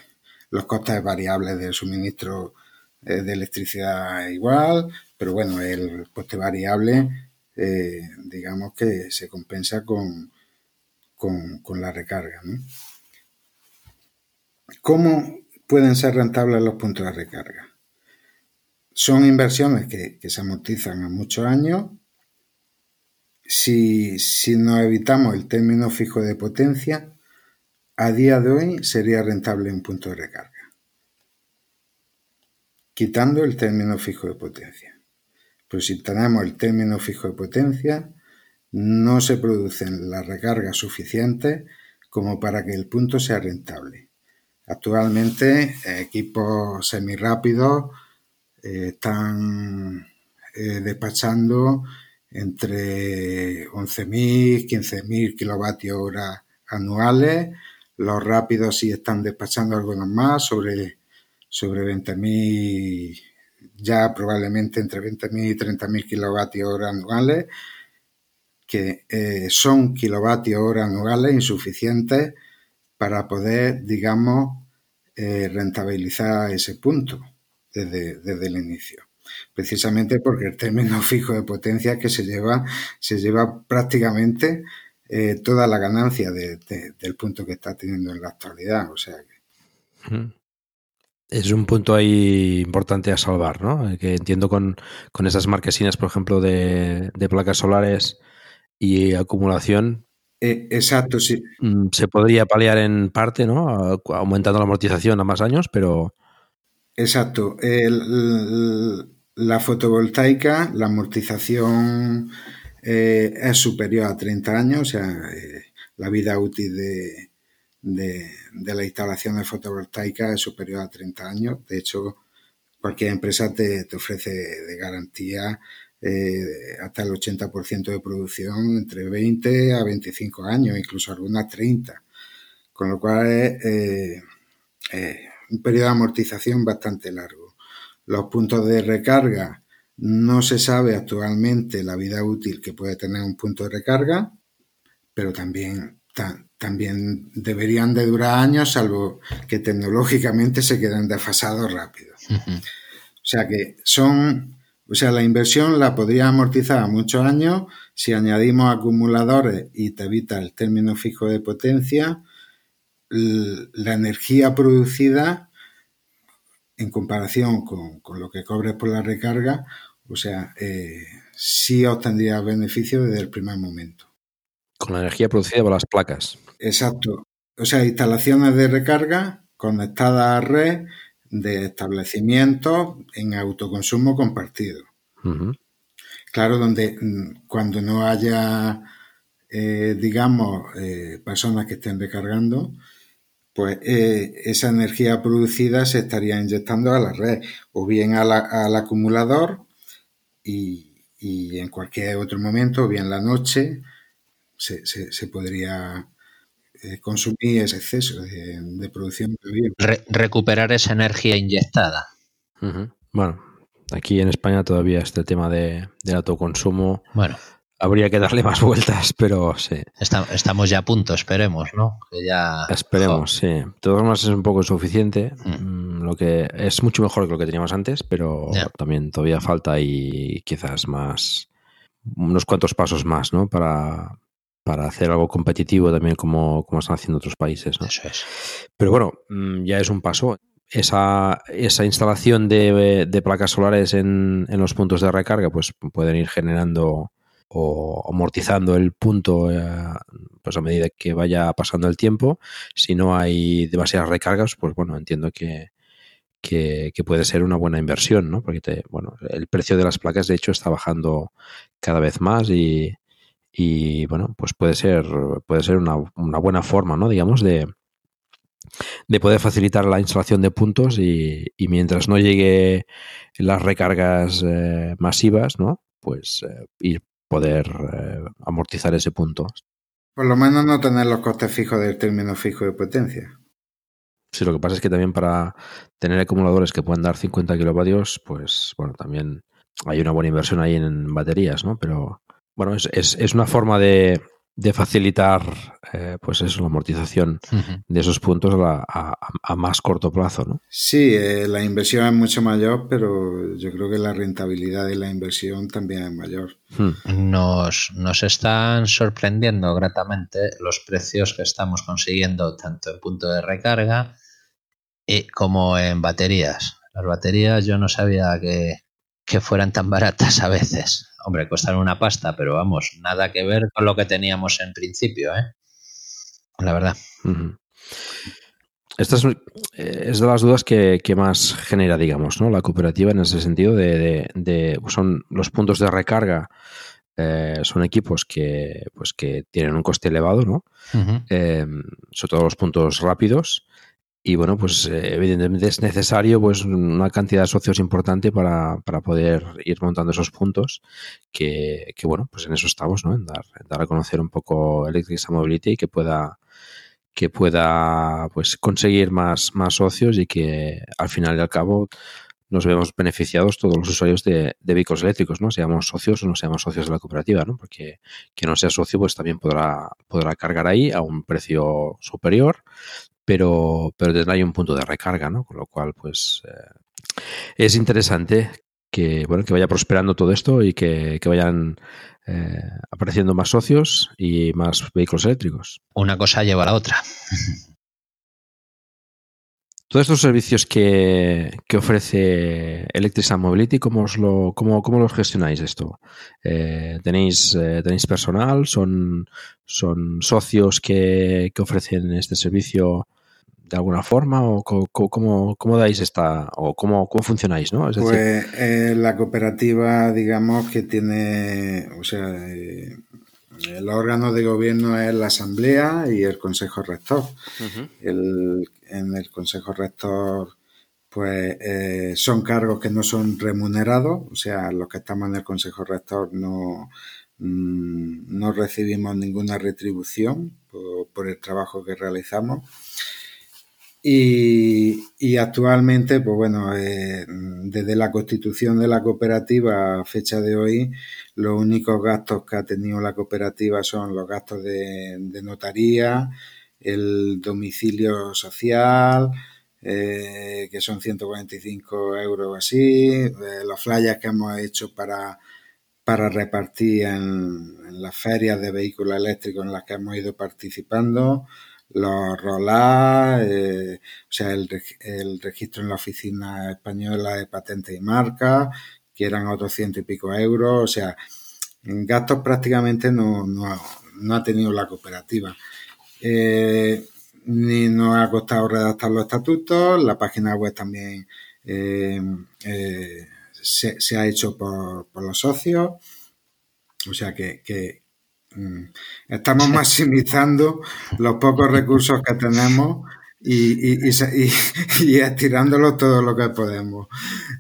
los costes variables del suministro eh, de electricidad igual, pero bueno, el coste variable, digamos que se compensa con, con, la recarga. ¿Cómo pueden ser rentables los puntos de recarga? Son inversiones que, se amortizan a muchos años. Si, si nos evitamos el término fijo de potencia, a día de hoy sería rentable un punto de recarga. Quitando el término fijo de potencia. Pero si tenemos el término fijo de potencia, no se producen las recargas suficientes como para que el punto sea rentable. Actualmente, equipos semirápidos están eh, despachando entre 11.000 15.000 kilovatios hora anuales. Los rápidos sí están despachando algunos más, sobre, sobre 20.000, ya probablemente entre 20.000 y 30.000 kilovatios hora anuales, que eh, son kilovatios hora anuales insuficientes para poder, digamos, rentabilizar ese punto desde, el inicio. Precisamente porque el término fijo de potencia que se lleva, se lleva prácticamente eh, toda la ganancia del punto que está teniendo en la actualidad. O sea Es un punto ahí importante a salvar, ¿no? Que entiendo con, esas marquesinas, por ejemplo, de, placas solares y acumulación, eh, exacto, sí. Mm, se podría paliar en parte, ¿no? Aumentando la amortización a más años, pero Exacto. la fotovoltaica, la amortización eh, es superior a 30 años, o sea, eh, la vida útil de, de, la instalación de fotovoltaica es superior a 30 años. De hecho, cualquier empresa te, ofrece de garantía eh, hasta el 80% de producción entre 20 a 25 años, incluso algunas 30. Con lo cual un periodo de amortización bastante largo. Los puntos de recarga no se sabe actualmente la vida útil que puede tener un punto de recarga, pero también, también deberían de durar años, salvo que tecnológicamente se queden desfasados rápido. O sea que son, o sea, la inversión la podría amortizar a muchos años si añadimos acumuladores y te evita el término fijo de potencia, la energía producida en comparación con, lo que cobres por la recarga, o sea, eh, sí obtendría beneficio desde el primer momento. Con la energía producida por las placas. Exacto. O sea, instalaciones de recarga conectadas a red de establecimientos en autoconsumo compartido. Claro, donde mm, cuando no haya, eh, digamos, eh, personas que estén recargando, pues eh, esa energía producida se estaría inyectando a la red o bien al acumulador y, en cualquier otro momento, o bien la noche, se, podría eh, consumir ese exceso de, producción. recuperar esa energía inyectada. Bueno, aquí en España todavía este tema de, del autoconsumo. Bueno habría que darle más vueltas, pero sí. estamos ya a punto, esperemos, ¿no? Que ya... Esperemos, sí. De todas maneras es un poco suficiente. Mm. Mm, lo que es mucho mejor que lo que teníamos antes, pero también todavía falta y quizás más unos cuantos pasos más, ¿no? Para, para hacer algo competitivo también como, como están haciendo otros países. ¿no? Eso es. Pero bueno, mm, ya es un paso. Esa, esa instalación de, de placas solares en, en, los puntos de recarga, pues pueden ir generando o amortizando el punto eh, pues a medida que vaya pasando el tiempo. Si no hay demasiadas recargas, pues bueno, entiendo que, que, puede ser una buena inversión, ¿no? Porque te, bueno, el precio de las placas de hecho está bajando cada vez más y, y bueno, pues puede ser, puede ser una, una, buena forma, ¿no? Digamos, de, de poder facilitar la instalación de puntos y, y mientras no llegue las recargas eh, masivas, ¿no? Pues eh, ir poder eh, amortizar ese punto. Por lo menos no tener los costes fijos del término fijo de potencia. Sí, lo que pasa es que también para tener acumuladores que puedan dar 50 kilovatios, pues bueno, también hay una buena inversión ahí en baterías, ¿no? Pero bueno, es, es, es una forma de, de facilitar eh, pues eso, la amortización de esos puntos a, a, a, más corto plazo, ¿no? Sí, eh, la inversión es mucho mayor, pero yo creo que la rentabilidad de la inversión también es mayor. Hmm. Nos, nos están sorprendiendo gratamente los precios que estamos consiguiendo tanto en punto de recarga y como en baterías. Las baterías yo no sabía que, que fueran tan baratas a veces. Hombre, costan una pasta, pero vamos, nada que ver con lo que teníamos en principio, ¿eh? La verdad. Uh -huh. Esta es, es, de las dudas que, que, más genera, digamos, ¿no? La cooperativa en ese sentido de, de, de son los puntos de recarga. Eh, son equipos que, pues, que tienen un coste elevado, ¿no? Uh -huh. eh, sobre todo los puntos rápidos. Y bueno, pues eh, evidentemente es necesario pues una cantidad de socios importante para, para poder ir montando esos puntos que, que, bueno, pues en eso estamos, ¿no? En dar, en dar a conocer un poco Electric Mobility y que pueda que pueda pues conseguir más, más socios y que al final y al cabo nos vemos beneficiados todos los usuarios de, vehículos eléctricos, ¿no? Seamos socios o no seamos socios de la cooperativa, ¿no? Porque quien no sea socio, pues también podrá, podrá cargar ahí a un precio superior pero, pero tendrá ahí un punto de recarga, ¿no? Con lo cual, pues eh, es interesante que, bueno, que vaya prosperando todo esto y que, que vayan eh, apareciendo más socios y más vehículos eléctricos. Una cosa lleva a la otra. Todos estos servicios que, que ofrece Electric Mobility, ¿cómo, os lo, cómo, cómo los gestionáis esto? Eh, ¿tenéis, eh, ¿Tenéis personal? ¿Son, son socios que, que, ofrecen este servicio de alguna forma? ¿O cómo, cómo, cómo dais esta, o cómo, cómo funcionáis? ¿no? Es decir, pues eh, la cooperativa, digamos, que tiene, o sea, eh, el órgano de gobierno es la Asamblea y el Consejo Rector. Uh -huh. el, en el Consejo Rector, pues eh, son cargos que no son remunerados, o sea, los que estamos en el Consejo Rector no, mmm, no recibimos ninguna retribución por, el trabajo que realizamos. Y, y actualmente, pues bueno, eh, desde la constitución de la cooperativa a fecha de hoy, los únicos gastos que ha tenido la cooperativa son los gastos de notaría, el domicilio social, eh, que son 145 euros así, eh, los flyers que hemos hecho para, para repartir en, las ferias de vehículos eléctricos en las que hemos ido participando, los rolas, eh, o sea, el, el, registro en la Oficina Española de Patentes y Marcas, que eran otros ciento y pico euros, o sea, gastos prácticamente no, no, no ha tenido la cooperativa. Eh, ni nos ha costado redactar los estatutos, la página web también eh, eh, se, se, ha hecho por, por, los socios, o sea que, que mm, estamos maximizando los pocos recursos que tenemos y, y, y, y, estirándolos todo lo que podemos.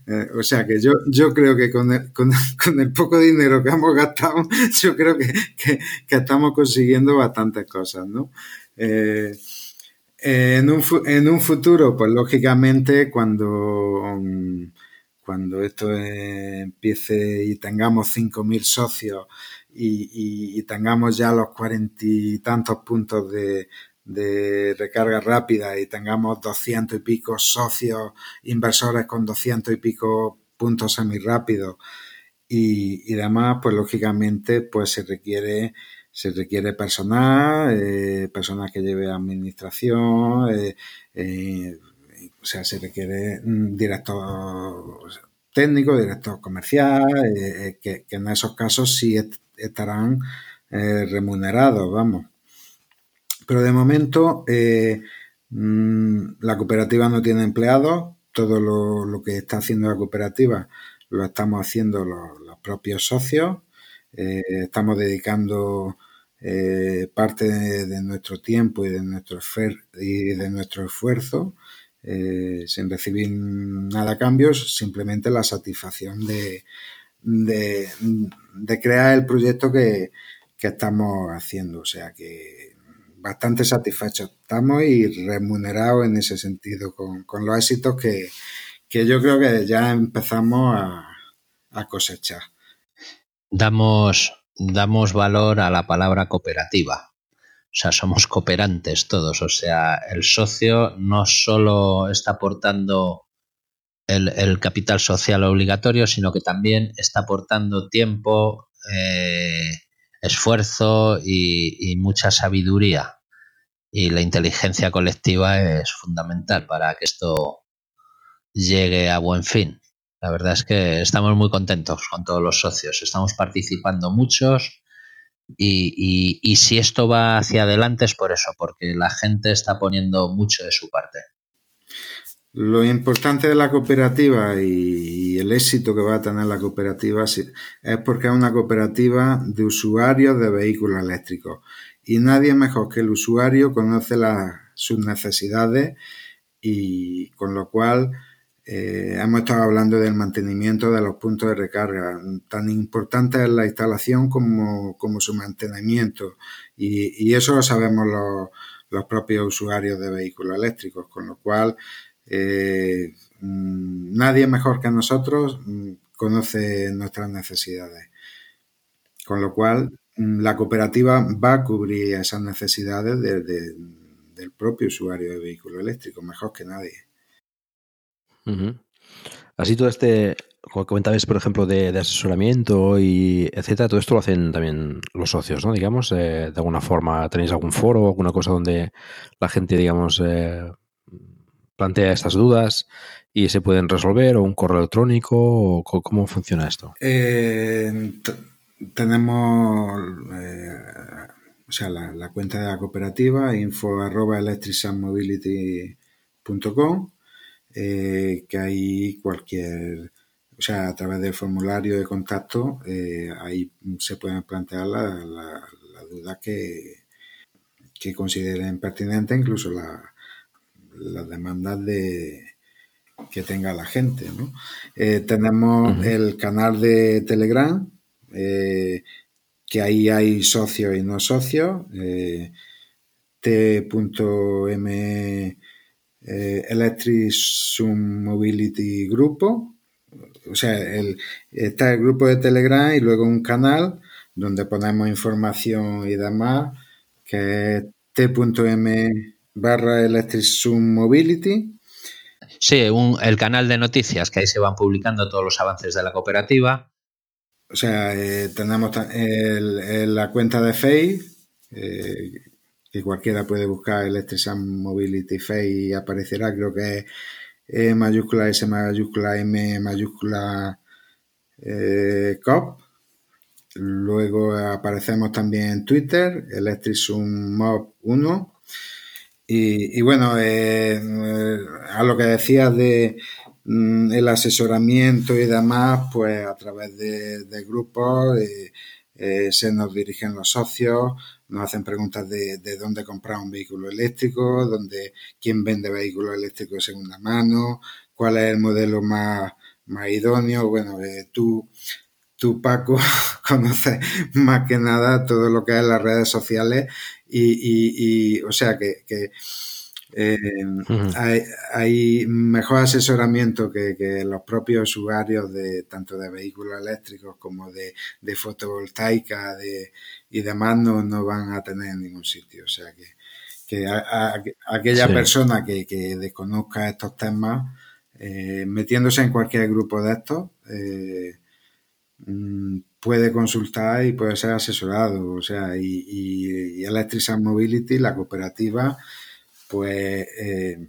Eh, o sea que yo, yo creo que con el, con, con el, poco dinero que hemos gastado, yo creo que, que, estamos consiguiendo bastantes cosas, ¿no? Eh, en, un, en un futuro, pues lógicamente, cuando, cuando esto empiece y tengamos 5.000 socios y, tengamos ya los cuarenta y tantos puntos de, de recarga rápida y tengamos 200 y pico socios inversores con 200 y pico puntos semirápidos y, y demás, pues lógicamente pues se requiere se requiere personal, eh, personal que lleve administración, eh, eh, o sea, se requiere director técnico, director comercial, eh, que, en esos casos sí est estarán remunerados, vamos. Pero de momento mmm, la cooperativa no tiene empleados, todo lo, que está haciendo la cooperativa lo estamos haciendo los, propios socios, eh, estamos dedicando eh, parte de, nuestro tiempo y de nuestro, y de nuestro esfuerzo eh, sin recibir nada a cambios, simplemente la satisfacción de, de, crear el proyecto que, estamos haciendo. O sea que bastante satisfechos estamos y remunerados en ese sentido con, con los éxitos que, que yo creo que ya empezamos a, a cosechar. Damos, damos valor a la palabra cooperativa. O sea, somos cooperantes todos. O sea, el socio no solo está aportando el, el capital social obligatorio, sino que también está aportando tiempo, eh, esfuerzo y, mucha sabiduría. Y la inteligencia colectiva es fundamental para que esto llegue a buen fin. La verdad es que estamos muy contentos con todos los socios. Estamos participando muchos y, y- y si esto va hacia adelante es por eso, porque la gente está poniendo mucho de su parte. Lo importante de la cooperativa y, el éxito que va a tener la cooperativa es porque es una cooperativa de usuarios de vehículos eléctricos. Y nadie mejor que el usuario conoce la- sus necesidades y con lo cual eh, hemos estado hablando del mantenimiento de los puntos de recarga. Tan importante es la instalación como, como su mantenimiento. Y, eso lo sabemos los propios usuarios de vehículos eléctricos, con lo cual eh, mm, nadie mejor que nosotros mm, conoce nuestras necesidades. Con lo cual, mm, la cooperativa va a cubrir esas necesidades de- de- del propio usuario de vehículo eléctrico, mejor que nadie. Así todo este, como comentabas, por ejemplo, de, asesoramiento y etcétera, todo esto lo hacen también los socios, ¿no? Digamos, eh, de alguna forma, ¿tenéis algún foro, alguna cosa donde la gente, digamos, eh, plantea estas dudas y se pueden resolver, o un correo electrónico, o cómo funciona esto? Eh, tenemos eh, o sea, la, cuenta de la cooperativa, info eh, que ahí cualquier, o sea, a través del formulario de contacto, eh, ahí se pueden plantear la, la, la duda que, que consideren pertinente, incluso la, las demandas de que tenga la gente. ¿no? Eh, tenemos el canal de Telegram, eh, que ahí hay socios y no socios, eh, t.m Electric Zoom Mobility Grupo, o sea, el, está el grupo de Telegram y luego un canal donde ponemos información y demás, que es t.m barra Electric Zoom Mobility. Sí, un- el canal de noticias, que ahí se van publicando todos los avances de la cooperativa. O sea, eh, tenemos ta- el- el- la cuenta de Face, eh, que cualquiera puede buscar Electric Sun Mobility Face y aparecerá, creo que es E mayúscula, S mayúscula, M mayúscula, eh, COP. Luego aparecemos también en Twitter, Electric Sun Mob 1. Y, bueno, eh, eh, a lo que decías de mm, el asesoramiento y demás, pues a través de, grupos eh, se nos dirigen los socios, nos hacen preguntas de, de dónde comprar un vehículo eléctrico, dónde, quién vende vehículos eléctricos de segunda mano, cuál es el modelo más, más idóneo. Bueno, eh, tú, tú, Paco, conoces más que nada todo lo que es las redes sociales y, y, y o sea que, que eh, hay, hay, mejor asesoramiento que, que, los propios usuarios de tanto de vehículos eléctricos como de, de fotovoltaica de, y demás no, no, van a tener en ningún sitio. O sea que, que a, a, aquella sí. persona que, que, desconozca estos temas, eh, metiéndose en cualquier grupo de estos, eh, puede consultar y puede ser asesorado. O sea, y, y, y Electric Mobility, la cooperativa, pues, eh,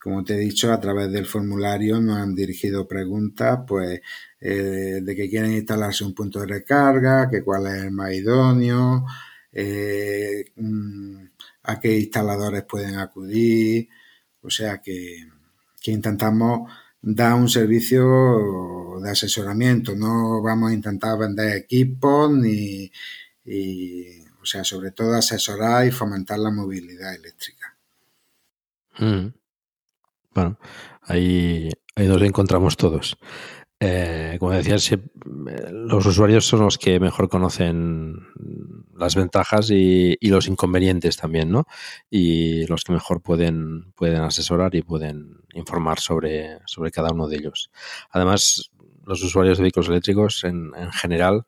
como te he dicho, a través del formulario nos han dirigido preguntas, pues, eh, de que quieren instalarse un punto de recarga, que cuál es el más idóneo, eh, a qué instaladores pueden acudir, o sea que intentamos dar un servicio de asesoramiento, no vamos a intentar vender equipos ni, y, o sea, sobre todo asesorar y fomentar la movilidad eléctrica. Mm. Bueno, ahí, ahí nos encontramos todos. Eh, como decías, los usuarios son los que mejor conocen las ventajas y, los inconvenientes también, ¿no? Y los que mejor pueden, pueden asesorar y pueden informar sobre, sobre cada uno de ellos. Además, los usuarios de vehículos eléctricos en, en general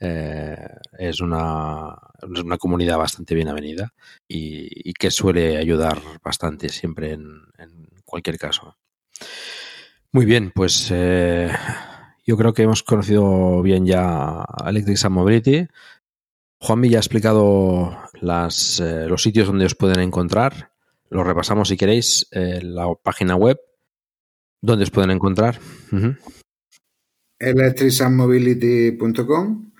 eh, es, una, es una comunidad bastante bien avenida y, que suele ayudar bastante siempre en cualquier caso. Muy bien, pues eh, yo creo que hemos conocido bien ya Electric Sun Mobility. Juanmi ya ha explicado eh, los sitios donde os pueden encontrar. Los repasamos si queréis. eh, la página web, donde os pueden encontrar. Ujú. electricsunmobility.com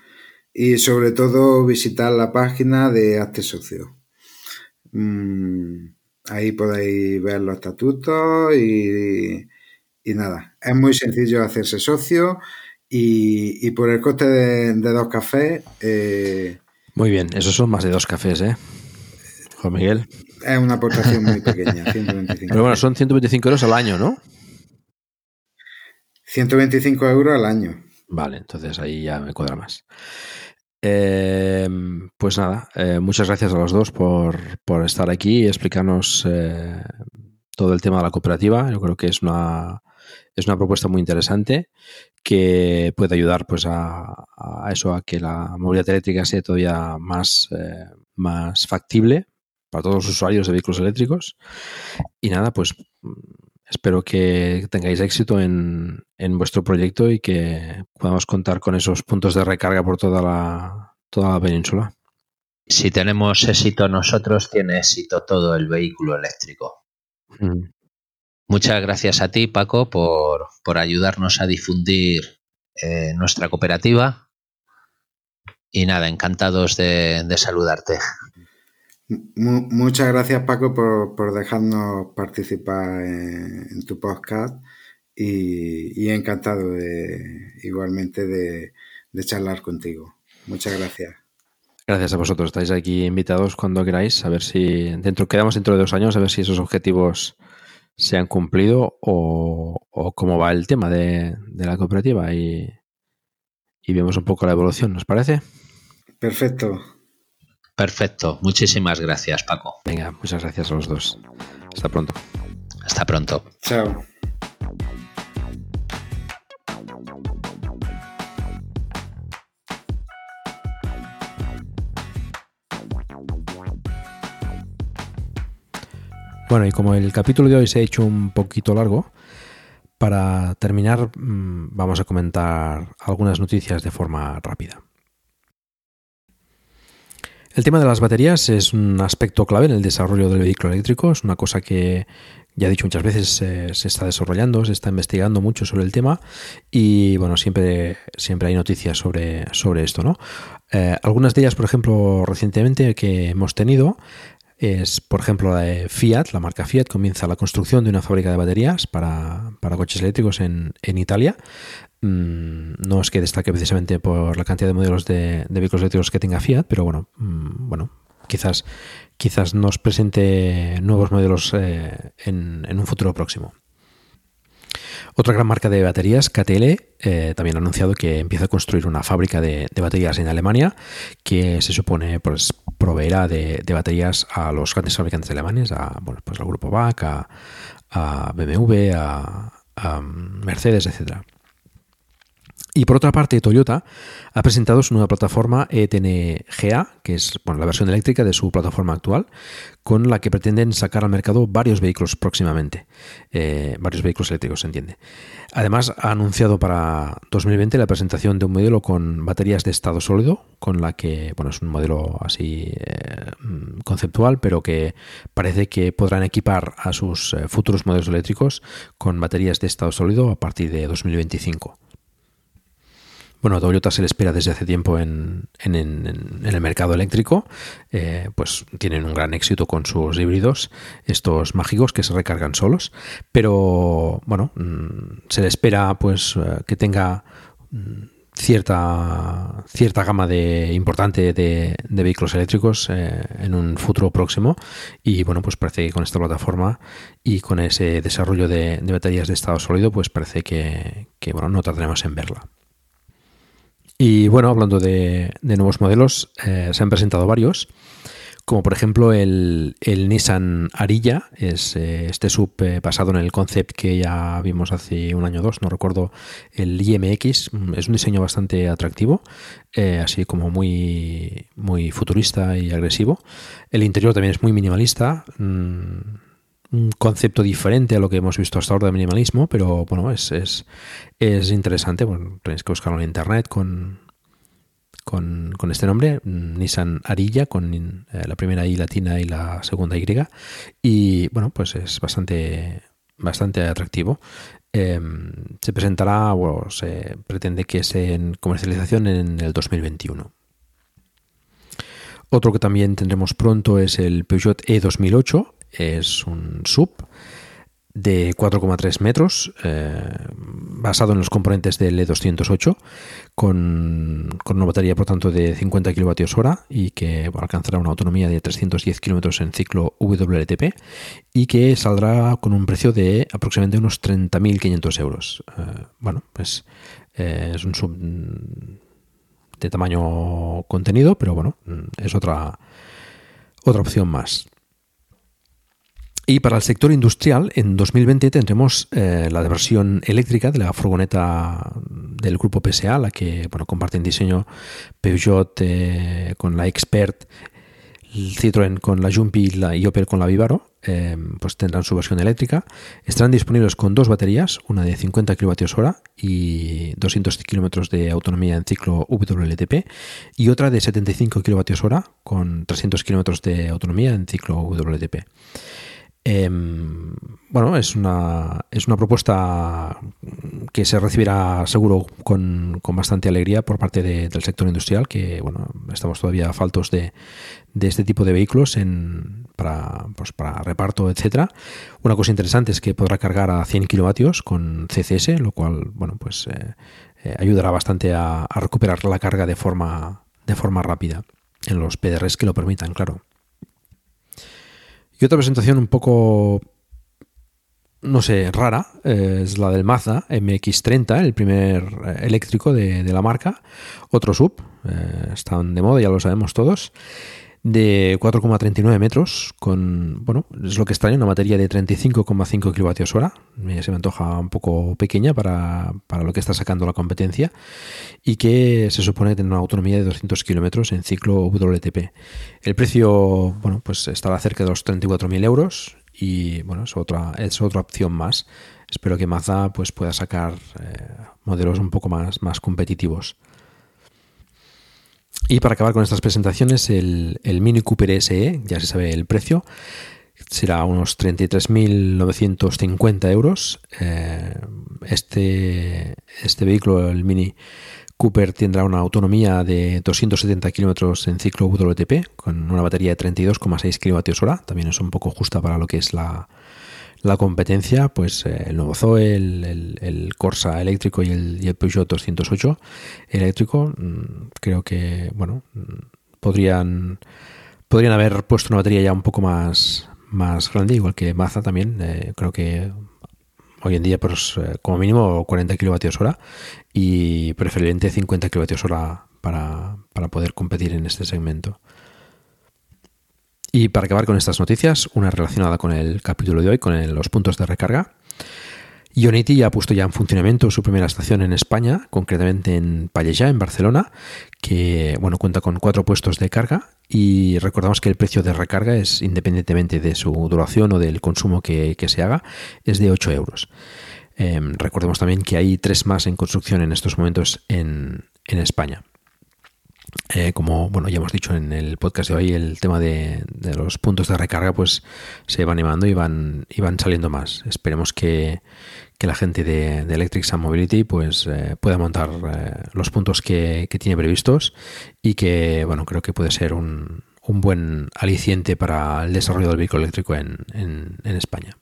y sobre todo visitar la página de Hazte Socio. Mm, ahí podéis ver los estatutos y, y nada, es muy sencillo hacerse socio y, y por el coste de, de dos cafés eh, Muy bien, esos son más de dos cafés, ¿eh? Juan Miguel. es una aportación muy pequeña, 125, Pero bueno, son 125 euros al año, ¿no? 125 euros al año. Vale, entonces ahí ya me cuadra más. Eh, pues nada, eh, muchas gracias a los dos por, por estar aquí y explicarnos eh, todo el tema de la cooperativa. Yo creo que es una, es una propuesta muy interesante que puede ayudar pues a, a eso, a que la movilidad eléctrica sea todavía más, eh, más factible para todos los usuarios de vehículos eléctricos. Y nada, pues mm, espero que tengáis éxito en, en vuestro proyecto y que podamos contar con esos puntos de recarga por toda la, toda la península. Si tenemos éxito nosotros, tiene éxito todo el vehículo eléctrico. Mm. Muchas gracias a ti, Paco, por, por ayudarnos a difundir eh, nuestra cooperativa. Y nada, encantados de, de saludarte. Mu- muchas gracias Paco por, por dejarnos participar en, en tu podcast y, y encantado de igualmente de, de charlar contigo. Muchas gracias. Gracias a vosotros. Estáis aquí invitados cuando queráis. A ver si dentro quedamos dentro de dos años, a ver si esos objetivos se han cumplido o, o cómo va el tema de, de la cooperativa y, y vemos un poco la evolución. ¿Nos parece? Perfecto. Perfecto. Muchísimas gracias, Paco. Venga, muchas gracias a los dos. Hasta pronto. Hasta pronto. Chao. Bueno, y como el capítulo de hoy se ha hecho un poquito largo, para terminar mm, vamos a comentar algunas noticias de forma rápida. El tema de las baterías es un aspecto clave en el desarrollo del vehículo eléctrico. Es una cosa que, ya he dicho muchas veces, se está desarrollando, se está investigando mucho sobre el tema y bueno, siempre, siempre hay noticias sobre, sobre esto. ¿no? Eh, algunas de ellas, por ejemplo, recientemente que hemos tenido es, por ejemplo, la de Fiat, la marca Fiat comienza la construcción de una fábrica de baterías para, para coches eléctricos en, en Italia. Mm, no es que destaque precisamente por la cantidad de modelos de, de vehículos eléctricos que tenga Fiat, pero bueno, mm, bueno, quizás, quizás nos presente nuevos modelos eh, en, en un futuro próximo. Otra gran marca de baterías, KTL, eh, también ha anunciado que empieza a construir una fábrica de, baterías en Alemania que se supone pues, proveerá de, baterías a los grandes fabricantes alemanes, a, bueno, pues al grupo BAC, a, a BMW, a, a Mercedes, etcétera. Y por otra parte, Toyota ha presentado su nueva plataforma ETNGA, que es la versión eléctrica de su plataforma actual, con la que pretenden sacar al mercado varios vehículos próximamente. Eh, varios vehículos eléctricos, se entiende. Además, ha anunciado para 2020 la presentación de un modelo con baterías de estado sólido, con la que, bueno, es un modelo así eh, conceptual, pero que parece que podrán equipar a sus eh, futuros modelos eléctricos con baterías de estado sólido a partir de 2025. Bueno, Toyota se le espera desde hace tiempo en, el mercado eléctrico. Eh, pues tienen un gran éxito con sus híbridos, estos mágicos que se recargan solos. Pero bueno, mmm, se le espera pues que tenga mmm, cierta, cierta gama de, importante de, vehículos eléctricos eh, en un futuro próximo. Y bueno, pues parece que con esta plataforma y con ese desarrollo de, de baterías de estado sólido, pues parece que, que bueno, no tardaremos en verla. Y bueno, hablando de, de nuevos modelos, eh, se han presentado varios, como por ejemplo el, el Nissan Arilla, es eh, este sub eh, basado en el concept que ya vimos hace un año o dos, no recuerdo, el IMX, mm, es un diseño bastante atractivo, eh, así como muy, muy futurista y agresivo. El interior también es muy minimalista, mm, un concepto diferente a lo que hemos visto hasta ahora de minimalismo, pero bueno, es, es, es interesante, bueno, tenéis que buscarlo en internet con con, con este nombre, Nissan Arilla, con eh, la primera I latina y la segunda Y. Y bueno, pues es bastante, bastante atractivo. Em, se presentará o se pretende que esté en comercialización en el 2021. Otro que también tendremos pronto es el Peugeot E2008, es un sub de 4,3 metros, eh, basado en los componentes del E208, con, una batería, por tanto, de 50 kWh y que alcanzará una autonomía de 310 km en ciclo WLTP y que saldrá con un precio de aproximadamente unos 30.500 euros. Eh, bueno, pues eh, es un sub de tamaño contenido, pero bueno, es otra, otra opción más. Y para el sector industrial, en 2020 tendremos eh, la versión eléctrica de la furgoneta del grupo PSA, la que bueno, comparten diseño Peugeot eh, con la Expert, Citroën con la Jumpy y Opel con la Vivaro. Eh, pues tendrán su versión eléctrica. Estarán disponibles con dos baterías, una de 50 kWh y 200 km de autonomía en ciclo WLTP y otra de 75 kWh con 300 km de autonomía en ciclo WLTP. Em, bueno, es una, es una propuesta que se recibirá seguro con, bastante alegría por parte del sector industrial, que bueno, estamos todavía faltos de, de este tipo de vehículos en, para, pues, para reparto, etcétera. Una cosa interesante es que podrá cargar a 100 kilovatios con CCS, lo cual bueno, pues, eh, eh, ayudará bastante a, a recuperar la carga de forma, de forma rápida en los PDRs que lo permitan, claro. Y otra presentación un poco, no sé, rara, eh, es la del Mazda MX30, el primer eh, eléctrico de, la marca. Otro sub, eh, están de moda, ya lo sabemos todos de 4,39 metros, con, bueno, es lo que extraña, una batería de 35,5 kWh. Se me antoja un poco pequeña para, lo que está sacando la competencia y que se supone tener una autonomía de 200 kilómetros en ciclo WLTP. El precio, bueno, pues estará cerca de los 34.000 euros y, bueno, es otra, es otra opción más. Espero que Mazda pues, pueda sacar eh, modelos un poco más, más competitivos. Y para acabar con estas presentaciones, el, Mini Cooper SE, ya se sabe el precio, será unos 33.950 euros. Eh, este, este vehículo, el Mini Cooper, tendrá una autonomía de 270 kilómetros en ciclo WTP, con una batería de 32,6 kWh. También es un poco justa para lo que es la, la competencia, pues eh, el nuevo Zoe, el, Corsa eléctrico y el, Peugeot 208 eléctrico, mm, creo que, bueno, mm, podrían, podrían haber puesto una batería ya un poco más, más grande, igual que Mazda también, eh, creo que hoy en día, pues eh, como mínimo 40 kWh y preferiblemente 50 kWh para, para poder competir en este segmento. Y para acabar con estas noticias, una relacionada con el capítulo de hoy, con los puntos de recarga. Ionity ya ha puesto ya en funcionamiento su primera estación en España, concretamente en Pallejà, en Barcelona, que bueno, cuenta con cuatro puestos de carga y recordamos que el precio de recarga es, independientemente de su duración o del consumo que, se haga, es de 8 euros. Em, recordemos también que hay tres más en construcción en estos momentos en España. Eh, como bueno ya hemos dicho en el podcast de hoy, el tema de, los puntos de recarga pues se va animando y van, y van saliendo más. Esperemos que, la gente de, Electric Sun Mobility pues eh, pueda montar eh, los puntos que, tiene previstos y que bueno creo que puede ser un, un buen aliciente para el desarrollo del vehículo eléctrico en, en España.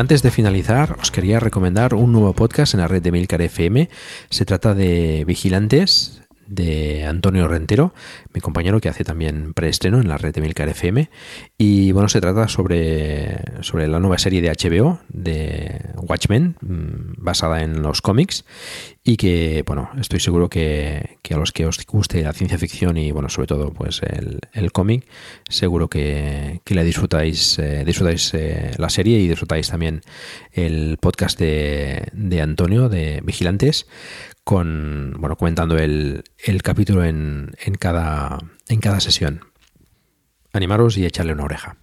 Antes de finalizar, os quería recomendar un nuevo podcast en la red de Milcar FM. Se trata de Vigilantes, de Antonio Rentero, mi compañero que hace también preestreno en la red de Milcar FM. Y bueno, se trata sobre, sobre la nueva serie de HBO de Watchmen, mm, basada en los cómics. Y que, bueno, estoy seguro que, que a los que os guste la ciencia ficción y, bueno, sobre todo, pues el, el cómic, seguro que, que le disfrutáis, eh, disfrutáis eh, la serie y disfrutáis también el podcast de, de Antonio de Vigilantes bueno comentando el, capítulo en, cada, sesión. Animaros y echarle una oreja.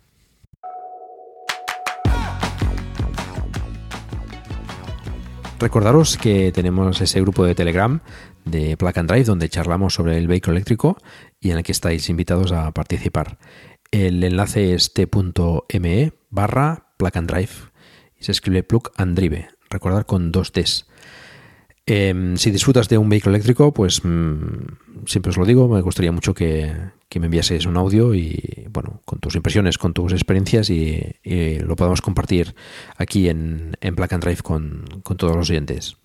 Recordaros que tenemos ese grupo de Telegram de Plug and Drive donde charlamos sobre el vehículo eléctrico y en el que estáis invitados a participar. El enlace es t.me barra Plug y se escribe Plug and Drive. Recordar con dos Ts. Eh, si disfrutas de un vehículo eléctrico, pues mmm, siempre os lo digo, me gustaría mucho que, me enviases un audio y, bueno, con tus impresiones, con tus experiencias y, y lo podamos compartir aquí en, en Black and Drive con, con todos los oyentes.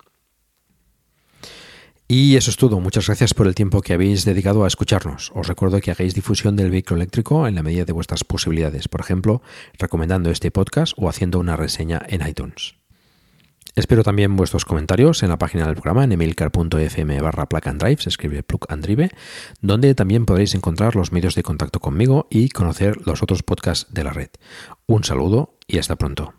Y eso es todo. Muchas gracias por el tiempo que habéis dedicado a escucharnos. Os recuerdo que hagáis difusión del vehículo eléctrico en la medida de vuestras posibilidades, por ejemplo, recomendando este podcast o haciendo una reseña en iTunes. Espero también vuestros comentarios en la página del programa en emilcar.fm barra se escribe plug and drive, donde también podréis encontrar los medios de contacto conmigo y conocer los otros podcasts de la red. Un saludo y hasta pronto.